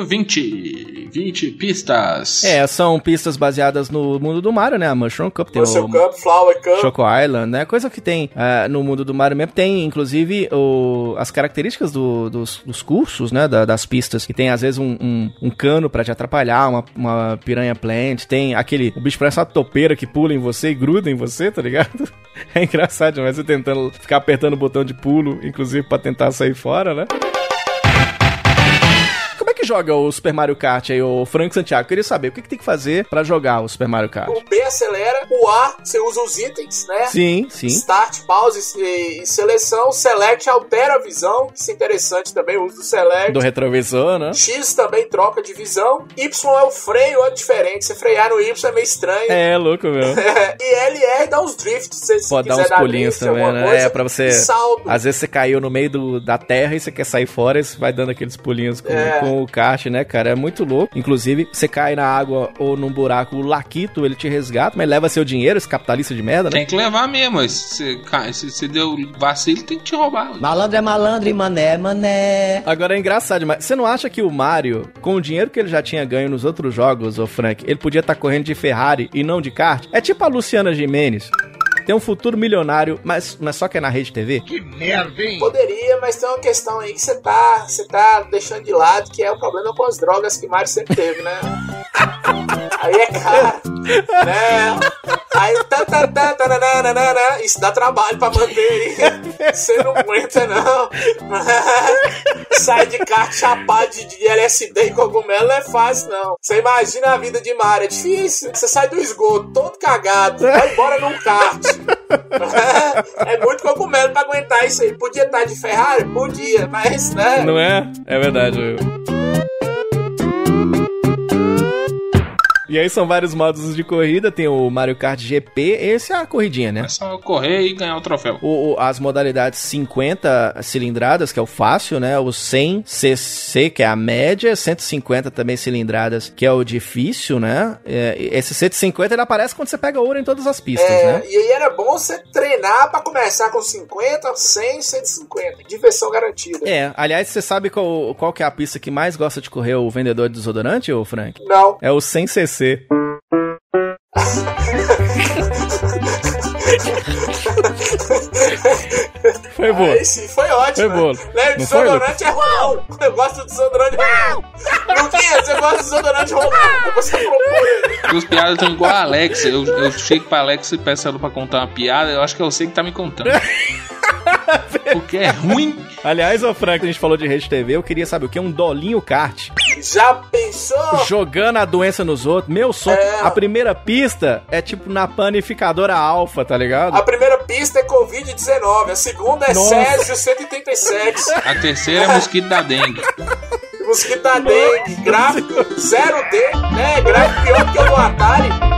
20. 20 pistas. É, são pistas baseadas no mundo do Mario, né? A Mushroom Cup, tem Mushroom o Cup, Flower Cup. Choco Island, né? Coisa que tem ah, no mundo do Mario mesmo. Tem, inclusive, o, as características do- dos, dos cursos, né? da- das pistas. Que tem, às vezes, um, um, um cano pra te atrapalhar, uma, uma piranha plant. Tem aquele... O bicho parece uma topeira que pula em você e gruda em você, tá ligado? É engraçado demais você tentando ficar apertando o botão de pulo, inclusive pra tentar sair fora, né? Joga o Super Mario Kart aí, o Frank Santiago? Eu queria saber o que, que tem que fazer pra jogar o Super Mario Kart. O B acelera, o A você usa os itens, né? Sim, sim. Start, pause e, e seleção. Select altera a visão. Isso é interessante também, o uso do Select. Do retrovisor, né? X também troca de visão. Y é o freio, é diferente. Você frear no Y é meio estranho. É, louco, meu. e LR dá uns drifts, se você Pode dar uns pulinhos drift, também, né? coisa. É, pra você. Salto. Às vezes você caiu no meio do, da terra e você quer sair fora e você vai dando aqueles pulinhos com, É. com o kart, né, cara? É muito louco. Inclusive, você cai na água ou num buraco, o Laquito, ele te resgata, mas leva seu dinheiro, esse capitalista de merda, né? Tem que levar mesmo. mas Se você deu vacilo, tem que te roubar. Malandro é malandro e mané é mané. Agora é engraçado demais. Você não acha que o Mario, com o dinheiro que ele já tinha ganho nos outros jogos, ô Frank, ele podia estar correndo de Ferrari e não de kart? É tipo a Luciana Gimenez. Tem um futuro milionário, mas, mas só que é na rede TV? Poderia, mas tem uma questão aí que você tá, você tá deixando de lado, que é o problema com as drogas que Mario sempre teve, né? aí é caro, né? Aí, tá, tá, tá, taranana, isso dá trabalho pra manter aí. Você não aguenta, não. Sai de kart chapado de, de LSD e cogumelo não é fácil, não. Você imagina a vida de mar, é difícil. Você sai do esgoto todo cagado, vai embora num kart. É muito cogumelo pra aguentar isso aí. Podia estar de Ferrari? Podia, mas, né? Não é? É verdade. E aí são vários modos de corrida, tem o Mario Kart GP, esse é a corridinha, né? É só correr e ganhar o troféu. O, o- as modalidades 50 cilindradas, que é o fácil, né? O 100 cc, que é a média, 150 também cilindradas, que é o difícil, né? É, esse 150 ele aparece quando você pega ouro em todas as pistas, É, né? e aí era bom você treinar pra começar com 50, 100, 150. Diversão garantida. É, aliás, você sabe qual, qual que é a pista que mais gosta de correr o vendedor de desodorante, ô Frank? Não. É o 100cc. Foi boa. Aí sim, foi ótimo. Foi boa. Né? O Não foi, desodorante é romão. Eu gosto do desodorante romão. Luquinha, você gosta do desodorante? Depois você. Porque os piadas estão igual a Alex. Eu, eu chego pra Alex e peço ela pra contar uma piada. Eu acho que eu sei que tá me contando. Porque é ruim. Aliás, ô Frank, a gente falou de rede TV, eu queria saber o que é um dolinho kart. Já pensou? Jogando a doença nos outros. Meu sonho. É. A primeira pista é tipo na panificadora alfa, tá ligado? A primeira pista é Covid-19, a segunda é Nossa. Césio 137. A terceira é mosquito da dengue. Mosquito da dengue, gráfico 0D, né? Gráfico pior que o do Atari.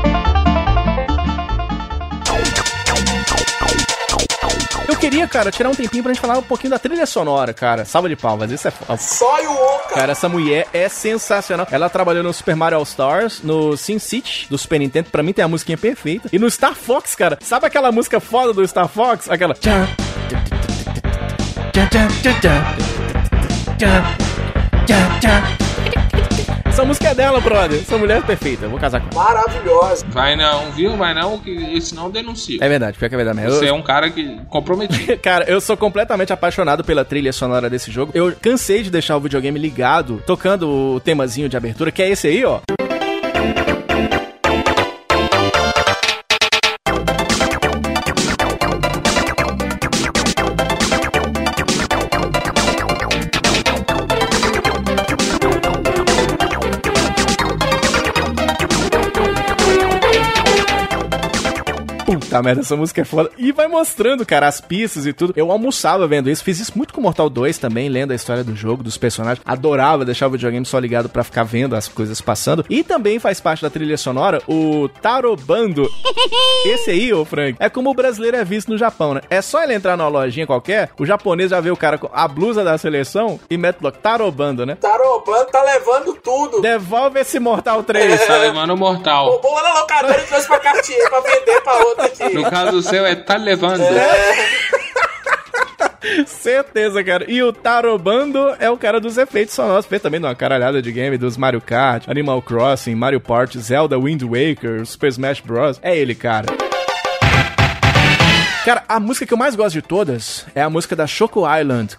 Queria, cara, tirar um tempinho pra gente falar um pouquinho da trilha sonora, cara. Salva de palmas, isso é foda. Só e o Oca. Cara, essa mulher é sensacional. Ela trabalhou no Super Mario All Stars, no Sin City, do Super Nintendo. Pra mim tem a musiquinha perfeita. E no Star Fox, cara. Sabe aquela música foda do Star Fox? Aquela. Essa música é dela, brother. Essa mulher é perfeita. Eu vou casar com ela. Maravilhosa. Vai não, viu? Vai não, que senão eu denuncio. É verdade, pior que é verdade mesmo. Você Eu- é um cara que comprometido. Cara, eu sou completamente apaixonado pela trilha sonora desse jogo. Eu cansei de deixar o videogame ligado, tocando o temazinho de abertura, que é esse aí, ó. Puta merda, essa música é foda. E vai mostrando, cara, as pistas e tudo. Eu almoçava vendo isso. Fiz isso muito com Mortal 2 também, lendo a história do jogo, dos personagens. Adorava deixar o videogame só ligado pra ficar vendo as coisas passando. E também faz parte da trilha sonora o Tarobando. Esse aí, ô Frank, é como o brasileiro é visto no Japão, né? É só ele entrar numa lojinha qualquer, o japonês já vê o cara com a blusa da seleção e mete logo Tarobando, né? Tarobando tá levando tudo. Devolve esse Mortal 3. Tá levando o mortal. Roubou lá na locadora e trouxe pra Cartier pra vender pra outra. No caso do seu é tá levando. Certeza, cara. E o Tarobando é o cara dos efeitos sonoros. Fez também numa caralhada de game dos Mario Kart, Animal Crossing, Mario Party, Zelda Wind Waker, Super Smash Bros. É ele, cara. Cara, a música que eu mais gosto de todas é a música da Choco Island.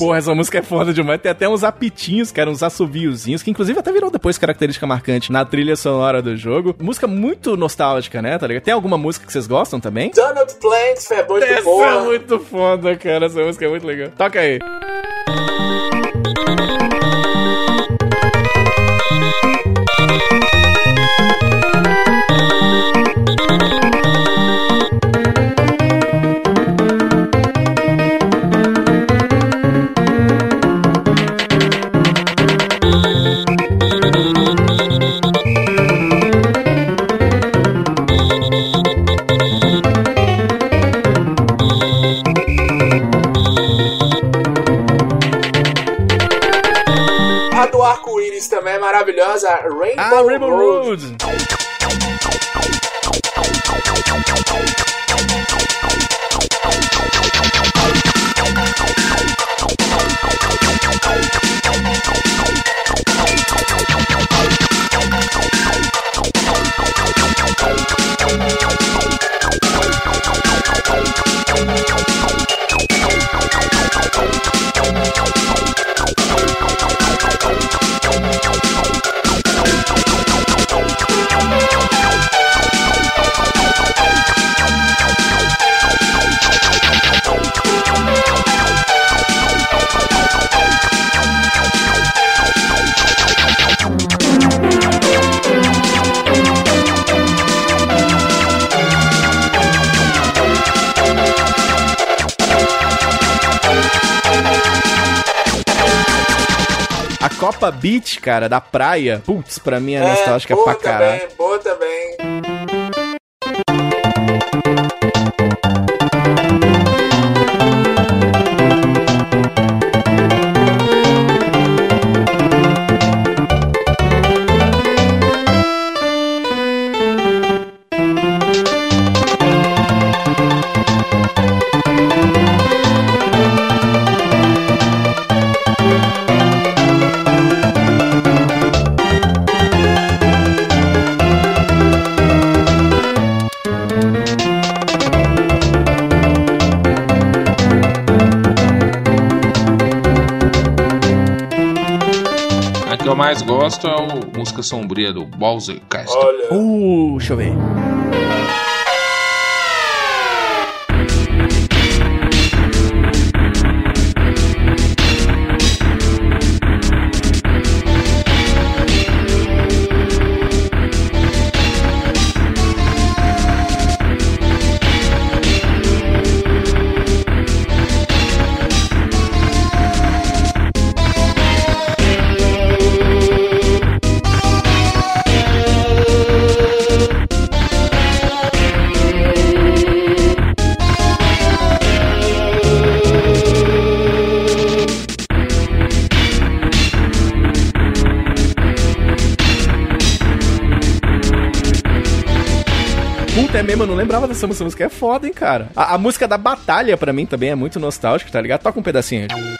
Porra, essa música é foda demais. Tem até uns apitinhos, cara, uns assobiozinhos, que inclusive até virou depois característica marcante na trilha sonora do jogo. Música muito nostálgica, né, tá ligado? Tem alguma música que vocês gostam também? Donald Plants é muito Essa boa. é muito foda, cara. Essa música é muito legal. Toca aí. Maravilhosa Rainbow, Ah, Rainbow Road. Road. Beach, cara, da praia. Putz, pra mim é nostálgica boa pra caralho. Música Sombria do Bowser Castle. Olha. Uh, deixa eu ver. Eu não lembrava dessa música. Essa música é foda, hein, cara. A, a música da batalha, pra mim, também é muito nostálgica, tá ligado? Toca um pedacinho. Porra,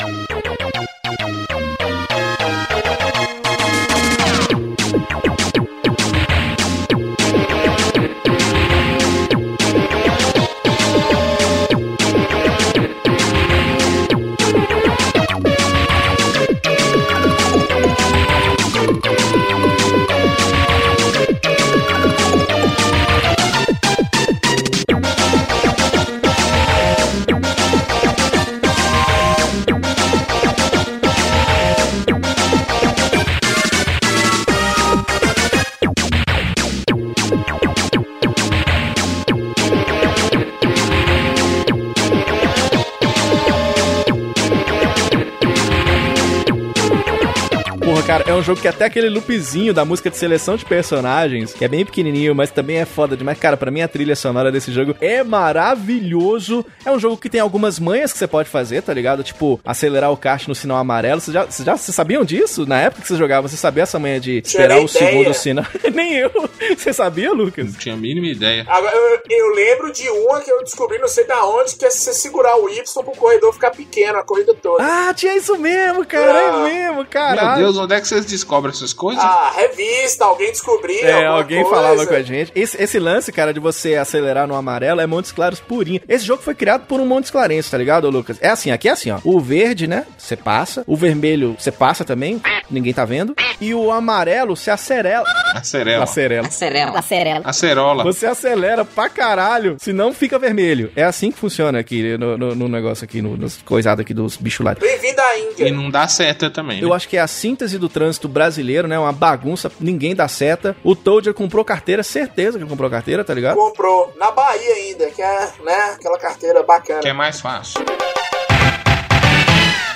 jogo que até aquele loopzinho da música de seleção de personagens, que é bem pequenininho, mas também é foda demais. Cara, pra mim a trilha sonora desse jogo é maravilhoso. É um jogo que tem algumas manhas que você pode fazer, tá ligado? Tipo, acelerar o kart no sinal amarelo. Vocês já, vocês já vocês sabiam disso? Na época que você jogava, você sabia essa manha de esperar o segundo ideia. sinal? Nem eu. Você sabia, Lucas? Não tinha a mínima ideia. Agora, eu, eu lembro de uma que eu descobri, não sei da onde, que é se você segurar o Y pro corredor ficar pequeno a corrida toda. Ah, tinha isso mesmo, cara. Ah. É mesmo, Meu caralho. Deus, onde é que vocês descobrem essas coisas? Ah, revista, alguém descobriu. É, alguém coisa. falava com a gente. Esse, esse lance, cara, de você acelerar no amarelo é Montes Claros purinho. Esse jogo foi criado por um Montes Clarense, tá ligado, Lucas? É assim, aqui é assim, ó. O verde, né? Você passa. O vermelho, você passa também. Ninguém tá vendo. E o amarelo, você acelera. Acerela. Acelera. Acerela. Acerela. Acerola. Você acelera pra caralho, senão fica vermelho. É assim que funciona aqui no, no- no negócio aqui, no, nos coisados aqui dos bichos lá. Bem-vindo à Índia. E não dá seta também. Eu né? acho que é a síntese do trânsito brasileiro, né? Uma bagunça, ninguém dá seta. O Toad comprou carteira, certeza que comprou carteira, tá ligado? Comprou. Na Bahia ainda, que é, né, aquela carteira bacana. Que é mais fácil.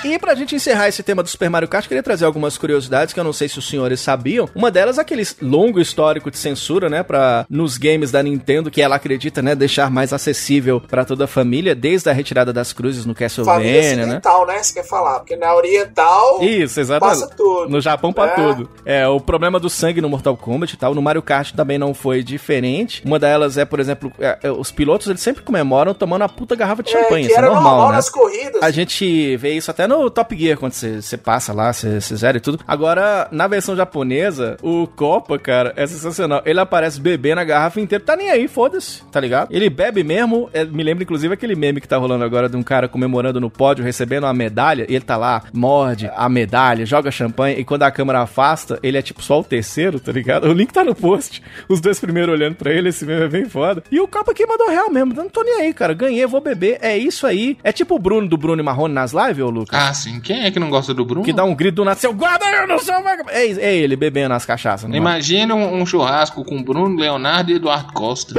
E pra gente encerrar esse tema do Super Mario Kart, queria trazer algumas curiosidades que eu não sei se os senhores sabiam. Uma delas aquele longo histórico de censura, né, para nos games da Nintendo, que ela acredita, né, deixar mais acessível pra toda a família, desde a retirada das cruzes no Castlevania, né? ocidental, né? Você quer falar? Porque na oriental Isso, exatamente. passa tudo. No Japão pra É. tudo. É, o problema do sangue no Mortal Kombat e tal, no Mario Kart também não foi diferente. Uma delas é, por exemplo, é, é, os pilotos eles sempre comemoram tomando a puta garrafa de É, champanhe, que isso é era normal, né? nas corridas. A gente vê isso até no Top Gear, quando você passa lá, você você zera e tudo. Agora, na versão japonesa, o Copa, cara, é sensacional. Ele aparece bebendo a garrafa inteira, tá nem aí, foda-se, tá ligado? Ele bebe mesmo, é, me lembra inclusive aquele meme que tá rolando agora de um cara comemorando no pódio, recebendo uma medalha, e ele tá lá, morde a medalha, joga champanhe, e quando a câmera afasta, ele é tipo só o terceiro, tá ligado? O link tá no post, os dois primeiros olhando pra ele, esse meme é bem foda. E o Copa aqui mandou real mesmo, não tô nem aí, cara, ganhei, vou beber, é isso aí. É tipo o Bruno do Bruno e Marrone nas lives, ô Lucas? Ah, sim. Quem é que não gosta do Bruno? Que dá um grito do nada, seu guarda, eu não sou vagabundo. É, é ele bebendo as cachaças, não é? Imagina um, um churrasco com Bruno, Leonardo e Eduardo Costa.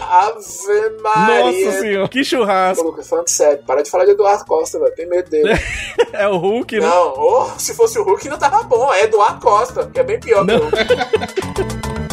Ave Maria. Nossa senhora, que churrasco. Lucas, falando sério, para de falar de Eduardo Costa, velho. Tem medo dele. É o Hulk, né? Não, oh, se fosse o Hulk não tava bom. É Eduardo Costa, que é bem pior Não. que o Hulk.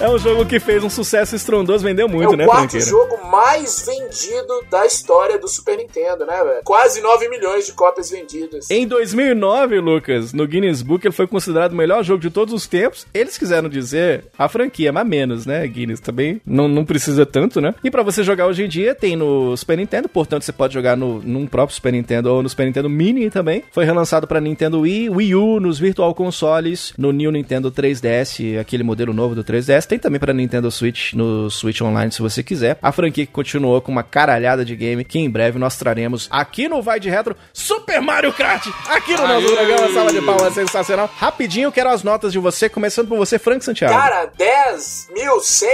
É um jogo que fez um sucesso estrondoso, vendeu muito, é o né, quarto jogo mais vendido da história do Super Nintendo, né, velho? Quase 9 milhões de cópias vendidas. Em 2009, Lucas, no Guinness Book, ele foi considerado o melhor jogo de todos os tempos. Eles quiseram dizer a franquia, mas menos, né? Guinness também não, não precisa tanto, né? E pra você jogar hoje em dia, tem no Super Nintendo, portanto você pode jogar no, num próprio Super Nintendo ou no Super Nintendo Mini também. Foi relançado pra Nintendo Wii, Wii U, nos Virtual Consoles, no New Nintendo 3DS, aquele modelo novo do 3DS. Tem também pra Nintendo Switch, no Switch Online, se você quiser. A franquia que continuou com uma caralhada de game que em breve nós traremos aqui no Vai de Retro Super Mario Kart. Aqui no nosso programa, salva de palmas, sensacional. Rapidinho, quero as notas de você, começando por você, Frank Santiago. Cara, 10, mil, 100,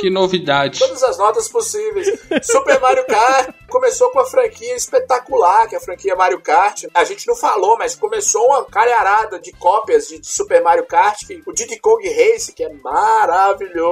Que novidade. todas as notas possíveis. Super Mario Kart começou com uma franquia espetacular, que é a franquia Mario Kart. A gente não falou, mas começou uma calharada de cópias de Super Mario Kart, que o Diddy Kong Race, que é maravilhoso,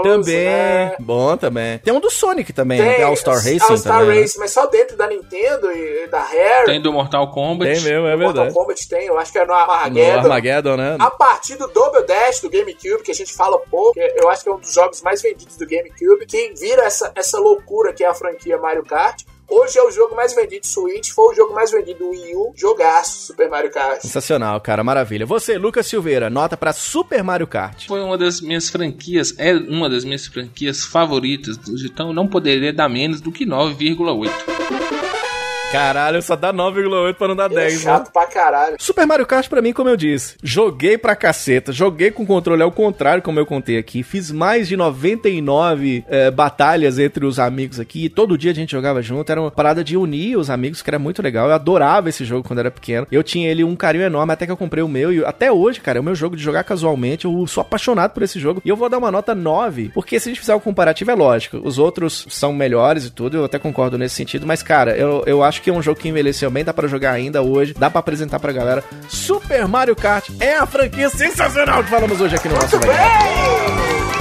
também, né? bom também. Tem um do Sonic também, né? Tem All Star Racing All Star também. né? Racing, mas só dentro da Nintendo e da Rare. Tem do Mortal Kombat. Tem mesmo, é Mortal verdade. Kombat tem, eu acho que é no No Armageddon. Armageddon, né? A partir do Double Dash do GameCube, que a gente fala pouco, eu acho que é um dos jogos mais vendidos do GameCube, que vira essa, essa loucura que é a franquia Mario Kart. Hoje é o jogo mais vendido Switch, foi o jogo mais vendido do Wii U, jogaço Super Mario Kart. Sensacional, cara, maravilha. Você, Lucas Silveira, nota pra Super Mario Kart. Foi uma das minhas franquias, é uma das minhas franquias favoritas, então não poderia dar menos do que 9,8. Caralho, só dá 9,8 pra não dar Ele é 10, né? chato pra caralho. Super Mario Kart pra mim, como eu disse, joguei pra caceta, joguei com controle ao contrário, como eu contei aqui, fiz mais de 99 eh, batalhas entre os amigos aqui, e todo dia a gente jogava junto, era uma parada de unir os amigos, que era muito legal, eu adorava esse jogo quando era pequeno, eu tinha ele um carinho enorme, até que eu comprei o meu, e até hoje, cara, é o meu jogo de jogar casualmente, eu sou apaixonado por esse jogo, e eu vou dar uma nota 9, porque se a gente fizer o comparativo, é lógico, os outros são melhores e tudo, eu até concordo nesse sentido, mas cara, eu, eu acho que é um jogo que envelheceu bem, dá pra jogar ainda hoje, dá pra apresentar pra galera. Super Mario Kart é a franquia sensacional que falamos hoje aqui no nosso Muito bem!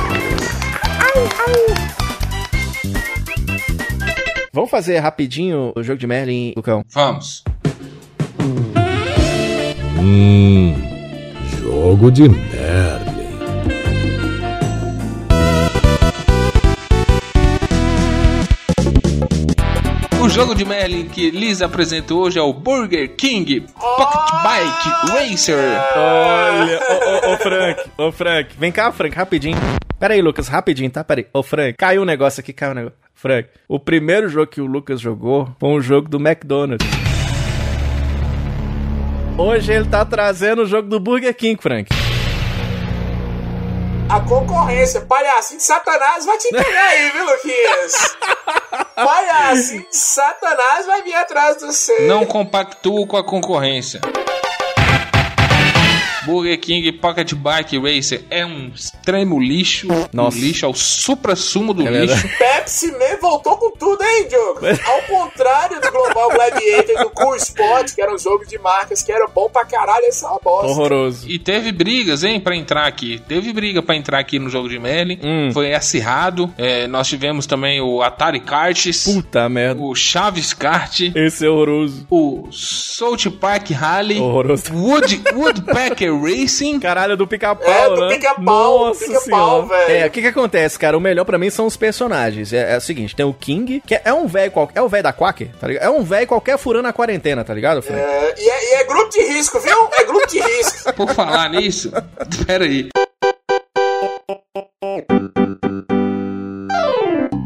Vamos fazer rapidinho o jogo de Merlin, Lucão? Vamos. Hum, jogo de Merlin. Jogo de Merlin que Liz apresentou hoje é o Burger King Pocket Bike Racer. Olha, ô, ô, ô, Frank, ô Frank, vem cá, Frank, rapidinho. Pera aí, Lucas, rapidinho, tá? Pera aí. Ô, Frank, caiu um negócio aqui, caiu um negócio. Frank, o primeiro jogo que o Lucas jogou foi um jogo do McDonald's. Hoje ele tá trazendo o jogo do Burger King, Frank. A concorrência, palhacinho de Satanás vai te pegar aí, viu, Luquinhas? palhacinho de Satanás vai vir atrás do você. Não compactuo com a concorrência. Burger King Pocket Bike Racer é um extremo lixo. Nossa. Um lixo ao supra-sumo do É lixo. verdade. Pepsi Man voltou com tudo, hein, Diogo? Ao contrário do Global Gladiator e do Cool Sport, que era um jogo de marcas que era bom pra caralho, esse é uma bosta. Horroroso. E teve brigas, hein, pra entrar aqui. Teve briga pra entrar aqui no jogo de Melee. Hum. Foi acirrado. É, nós tivemos também o Atari Karts, Puta merda. o Chaves Kart, Esse é horroroso. o South Park Rally, Horroroso. Wood, Woodpecker Racing. Caralho, do pica-pau, É, do né? pica-pau, Nossa pica-pau, velho. É, o que que acontece, cara? O melhor pra mim são os personagens. É, é o seguinte, tem o King, que é um velho qualquer... É o velho da Quaker, tá ligado? É um velho qualquer furando a quarentena, tá ligado, Frank? É, e, é, e é grupo de risco, viu? É grupo de risco. Por falar nisso, pera aí.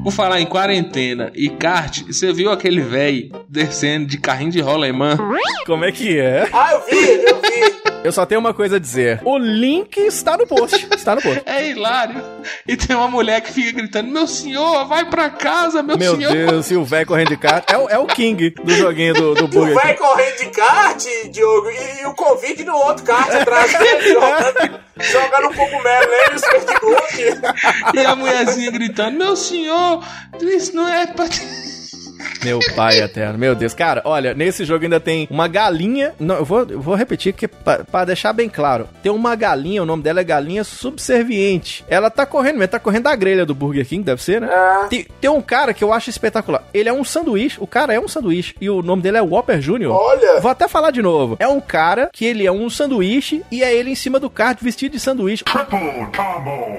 Por falar em quarentena e kart, você viu aquele velho descendo de carrinho de rolemã? Como é que é? Ah, eu vi, eu vi. Eu só tenho uma coisa a dizer. O link está no post. Está no post. É hilário. E tem uma mulher que fica gritando: Meu senhor, vai pra casa, meu, Meu senhor. Deus, e o velho correndo de kart. É, o- é o King do joguinho do, do O Burger velho King. correndo de kart, Diogo, e, e o Covid no outro kart atrás dele, jogando, jogando um cogumelo nele e os. E a mulherzinha gritando: Meu senhor, isso não é pra. Meu pai eterno, meu Deus. Cara, olha, nesse jogo ainda tem uma galinha. Não, eu vou, eu vou repetir que pra, pra deixar bem claro. Tem uma galinha, o nome dela é galinha subserviente. Ela tá correndo, mas tá correndo da grelha do Burger King, deve ser, né? É. Tem, tem um cara que eu acho espetacular. Ele é um sanduíche. O cara é um sanduíche. E o nome dele é Whopper Jr. Olha. Vou até falar de novo. É um cara que ele é um sanduíche e é ele em cima do kart vestido de sanduíche.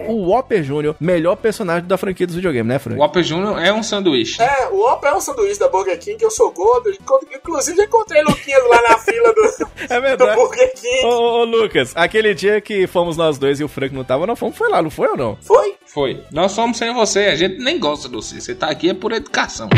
O Whopper Jr., melhor personagem da franquia dos videogames, né, Frank? O Whopper Jr. é um sanduíche. É, o Opa é um sanduíche da Burger King, que eu sou gordo. Inclusive, já encontrei Luquinhas lá na fila do, É do verdade. Burger King. Ô, ô, ô, Lucas, aquele dia que fomos nós dois e o Frank não tava, nós fomos, foi lá, não foi ou não? Foi? Foi. Nós somos sem você, a gente nem gosta de você. Você tá aqui é por educação.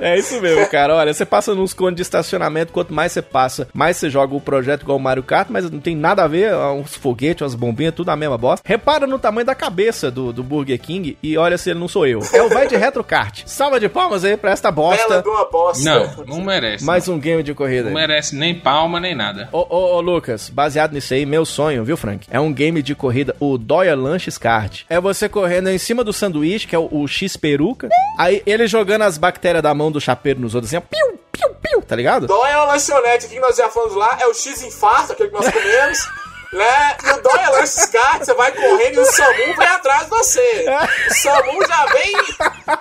É isso mesmo, cara. Olha, você passa nos cones de estacionamento, quanto mais você passa, mais você joga o projeto igual o Mario Kart, mas não tem nada a ver, é uns foguetes, umas bombinhas, tudo a mesma bosta. Repara no tamanho da cabeça do, do Burger King e olha se ele não sou eu. É o vai de retro kart. Salva de palmas aí pra esta Bela bosta. de uma bosta. Não, não merece. Mais um game de corrida Não aí. merece nem palma, nem nada. Ô, ô, ô, Lucas, baseado nisso aí, meu sonho, viu, Frank? É um game de corrida, o Doia Lanches Kart. É você correndo em cima do sanduíche, que é o, o X peruca. Aí ele jogando as bactérias da mão do chapeiro nos outros assim, ó, piu, piu, piu, tá ligado? Dói é uma lanchonete aqui que nós já falamos lá, é o X infarto, aquele que nós comemos. Né? E o Dói é lanches kart, você vai correndo e o Samu vem atrás de você. O Samu já vem.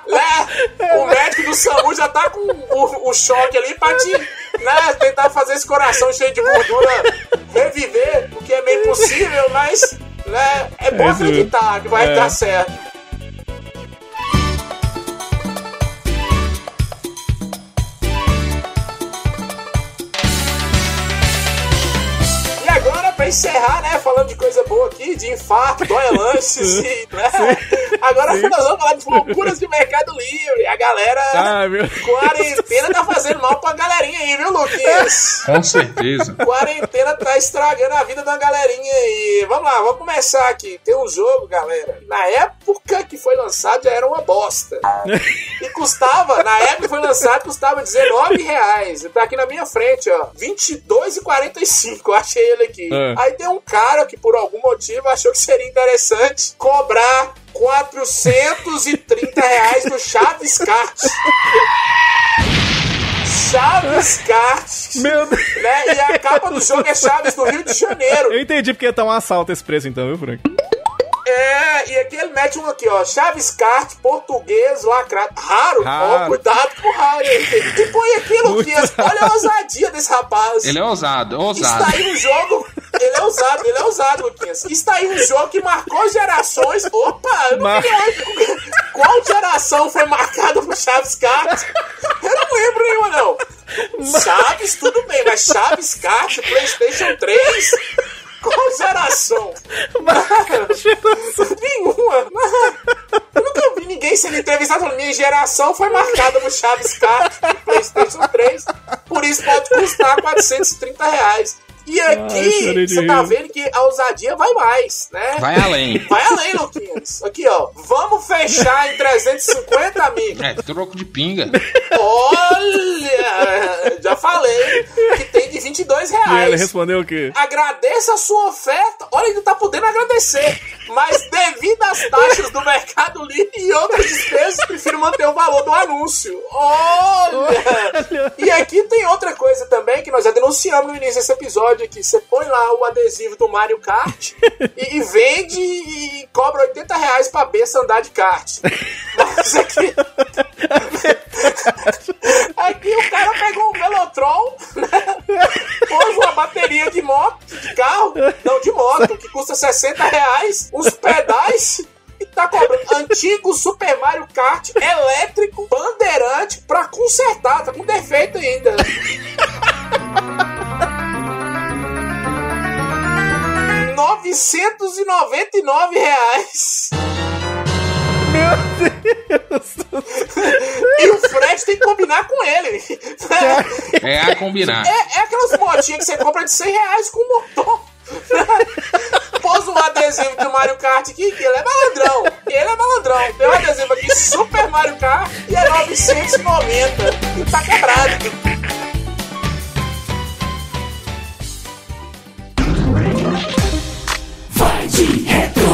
Né? O médico do Samu já tá com o, o choque ali pra te né, tentar fazer esse coração cheio de gordura reviver, o que é meio impossível, mas né, é bom acreditar que vai É. dar certo. Pra encerrar, né, falando de coisa boa aqui, de infarto, dói lanches e, né, agora nós vamos falar de loucuras de Mercado Livre. A galera, Ah, meu. quarentena tá fazendo mal pra galerinha aí, viu, Luquinhas? Com certeza. Quarentena tá estragando a vida da galerinha aí. Vamos lá, vamos começar aqui. Tem um jogo, galera. Na época que foi lançado já era uma bosta. E custava, na época que foi lançado, custava 19 reais. Tá aqui na minha frente, ó. 22,45. Achei ele aqui. É. Aí tem um cara que por algum motivo achou que seria interessante cobrar 430 reais do Chaves Kart. Chaves Kart. Meu Deus. Né? E a capa do jogo é Chaves do Rio de Janeiro. Eu entendi porque tá um assalto esse preço então, viu, Frank? É, e aqui ele mete um aqui, ó. Chaves Kart, português, lacrado. Raro? Raro. Ó, cuidado com o raro aí. E põe aqui, Luquinhas. Olha a ousadia desse rapaz. Ele é ousado, ousado. Está aí um jogo. Ele é ousado, ele é ousado, Luquinhas. Está aí um jogo que marcou gerações. Opa, eu não Mar-. Qual geração foi marcada por Chaves Kart? Eu não lembro nenhuma, não. Chaves, tudo bem, mas Chaves Kart, PlayStation 3. Qual geração? Nenhuma. Eu nunca vi ninguém sendo entrevistado falando minha geração foi marcada no Chaves Kart do PlayStation 3. Por isso pode custar 430 reais. E aqui, você tá vez que a ousadia vai mais, né? Vai além. Vai além, Luquinhas. Aqui, ó. Vamos fechar em 350, amigo. É, troco de pinga. Olha! Já falei que tem de 22 E ele reais. respondeu o quê? Agradeça a sua oferta. Olha, ele tá podendo agradecer. Mas devido às taxas do Mercado Livre e outras despesas, prefiro manter o valor do anúncio. Olha! E aqui tem outra coisa também que nós já denunciamos no início desse episódio aqui. Você põe lá o adesivo do Mario Kart e, e vende e cobra 80 reais pra besta andar de kart. Mas aqui... Aqui o cara pegou um Velotron, né? pôs uma bateria de moto, de carro, não, de moto, que custa 60 reais, uns pedais e tá cobrando antigo Super Mario Kart elétrico, bandeirante, pra consertar, tá com defeito ainda. Novecentos e noventa e nove reais. E o frete tem que combinar com ele. É a combinar. É, é aquelas motinhas que você compra de 100 reais com motor. Pôs um adesivo do Mario Kart aqui, que ele é malandrão. Ele é malandrão. Tem um adesivo aqui, Super Mario Kart, e é 990. E tá quebrado. Muito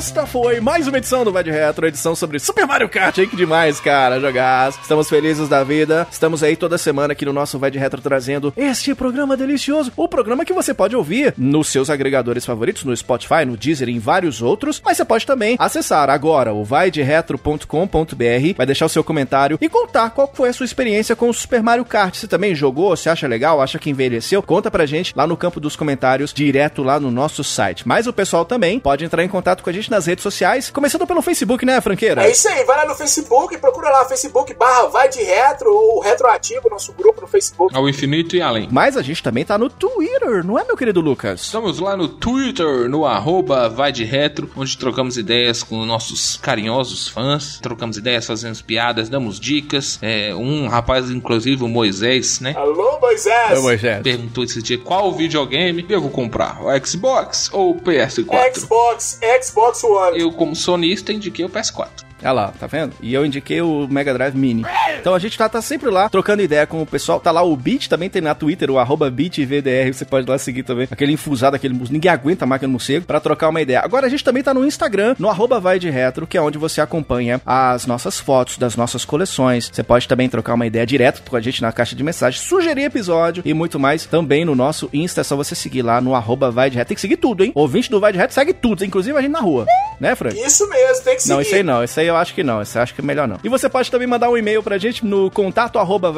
esta foi mais uma edição do Vai de Retro, edição sobre Super Mario Kart, que demais, cara, jogar. Estamos felizes da vida, estamos aí toda semana aqui no nosso Vai de Retro trazendo este programa delicioso, o programa que você pode ouvir nos seus agregadores favoritos, no Spotify, no Deezer e em vários outros, mas você pode também acessar agora o vaideretro.com.br, vai deixar o seu comentário e contar qual foi a sua experiência com o Super Mario Kart. Você também jogou, você acha legal, acha que envelheceu? Conta pra gente lá no campo dos comentários, direto lá no nosso site. Mas o pessoal também pode entrar em contato com a gente nas redes sociais, começando pelo Facebook, né, Franqueira? É isso aí, vai lá no Facebook, procura lá Facebook barra Vai de Retro ou Retroativo, nosso grupo no Facebook. Ao infinito e além. Mas a gente também tá no Twitter, não é, meu querido Lucas? Estamos lá no Twitter, no arroba vai de retro, onde trocamos ideias com nossos carinhosos fãs. Trocamos ideias, fazemos piadas, damos dicas. É, um rapaz, inclusive, o Moisés, né? Alô, Moisés! Ô, Moisés. Perguntou esse dia qual videogame eu vou comprar, o Xbox ou o PS4? Xbox, Xbox Eu, como sonista, indiquei o PS4. Olha lá, tá vendo? E eu indiquei o Mega Drive Mini. Então a gente tá, tá sempre lá, trocando ideia com o pessoal. Tá lá o Beat, também tem na Twitter, o arroba BeatVDR. Você pode lá seguir também. Aquele infusado, aquele Ninguém aguenta a máquina do morcego pra trocar uma ideia. Agora a gente também tá no Instagram, no arroba Vai de Retro, que é onde você acompanha as nossas fotos das nossas coleções. Você pode também trocar uma ideia direto com a gente na caixa de mensagem, sugerir episódio e muito mais também no nosso Insta. É só você seguir lá no arroba Vai de Retro. Tem que seguir tudo, hein? Ouvinte do Vai de Retro segue tudo, inclusive a gente na rua. Né, Frank? Isso mesmo, tem que seguir. Não, isso aí não, isso aí eu acho que não, isso eu acho que é melhor não. E você pode também mandar um e-mail pra gente no contato arroba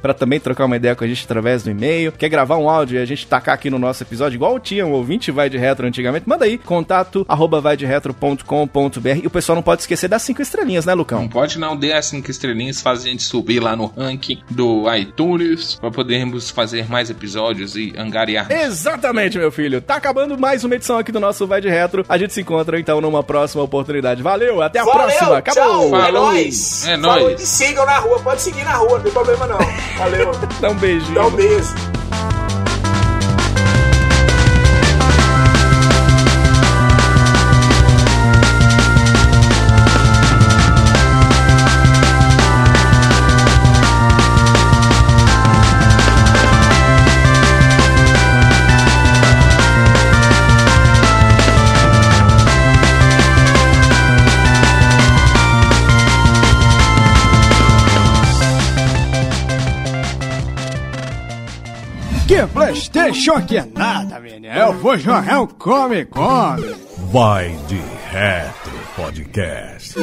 pra também trocar uma ideia com a gente através do e-mail. Quer gravar um áudio e a gente tacar aqui no nosso episódio, igual tinha um ouvinte Vai de Retro antigamente, manda aí, contato arroba vaideretro.com.br e o pessoal não pode esquecer das cinco estrelinhas, né, Não Lucão? pode não dê as cinco estrelinhas, faz a gente subir lá no ranking do iTunes para podermos fazer mais episódios e angariar. Exatamente, meu filho. Tá acabando mais uma edição aqui do nosso Vai de Retro. A gente se encontra então numa próxima oportunidade. Valeu, até a Valeu, próxima. Acabou. Tchau, é Falou. nóis. É Falou, nóis. e sigam na rua, pode seguir na rua, não tem problema não. Valeu, Dá um beijinho. dá um beijo. Que Playstation que é nada, menino. Eu vou jogar um come, come. Vai de Retro Podcast.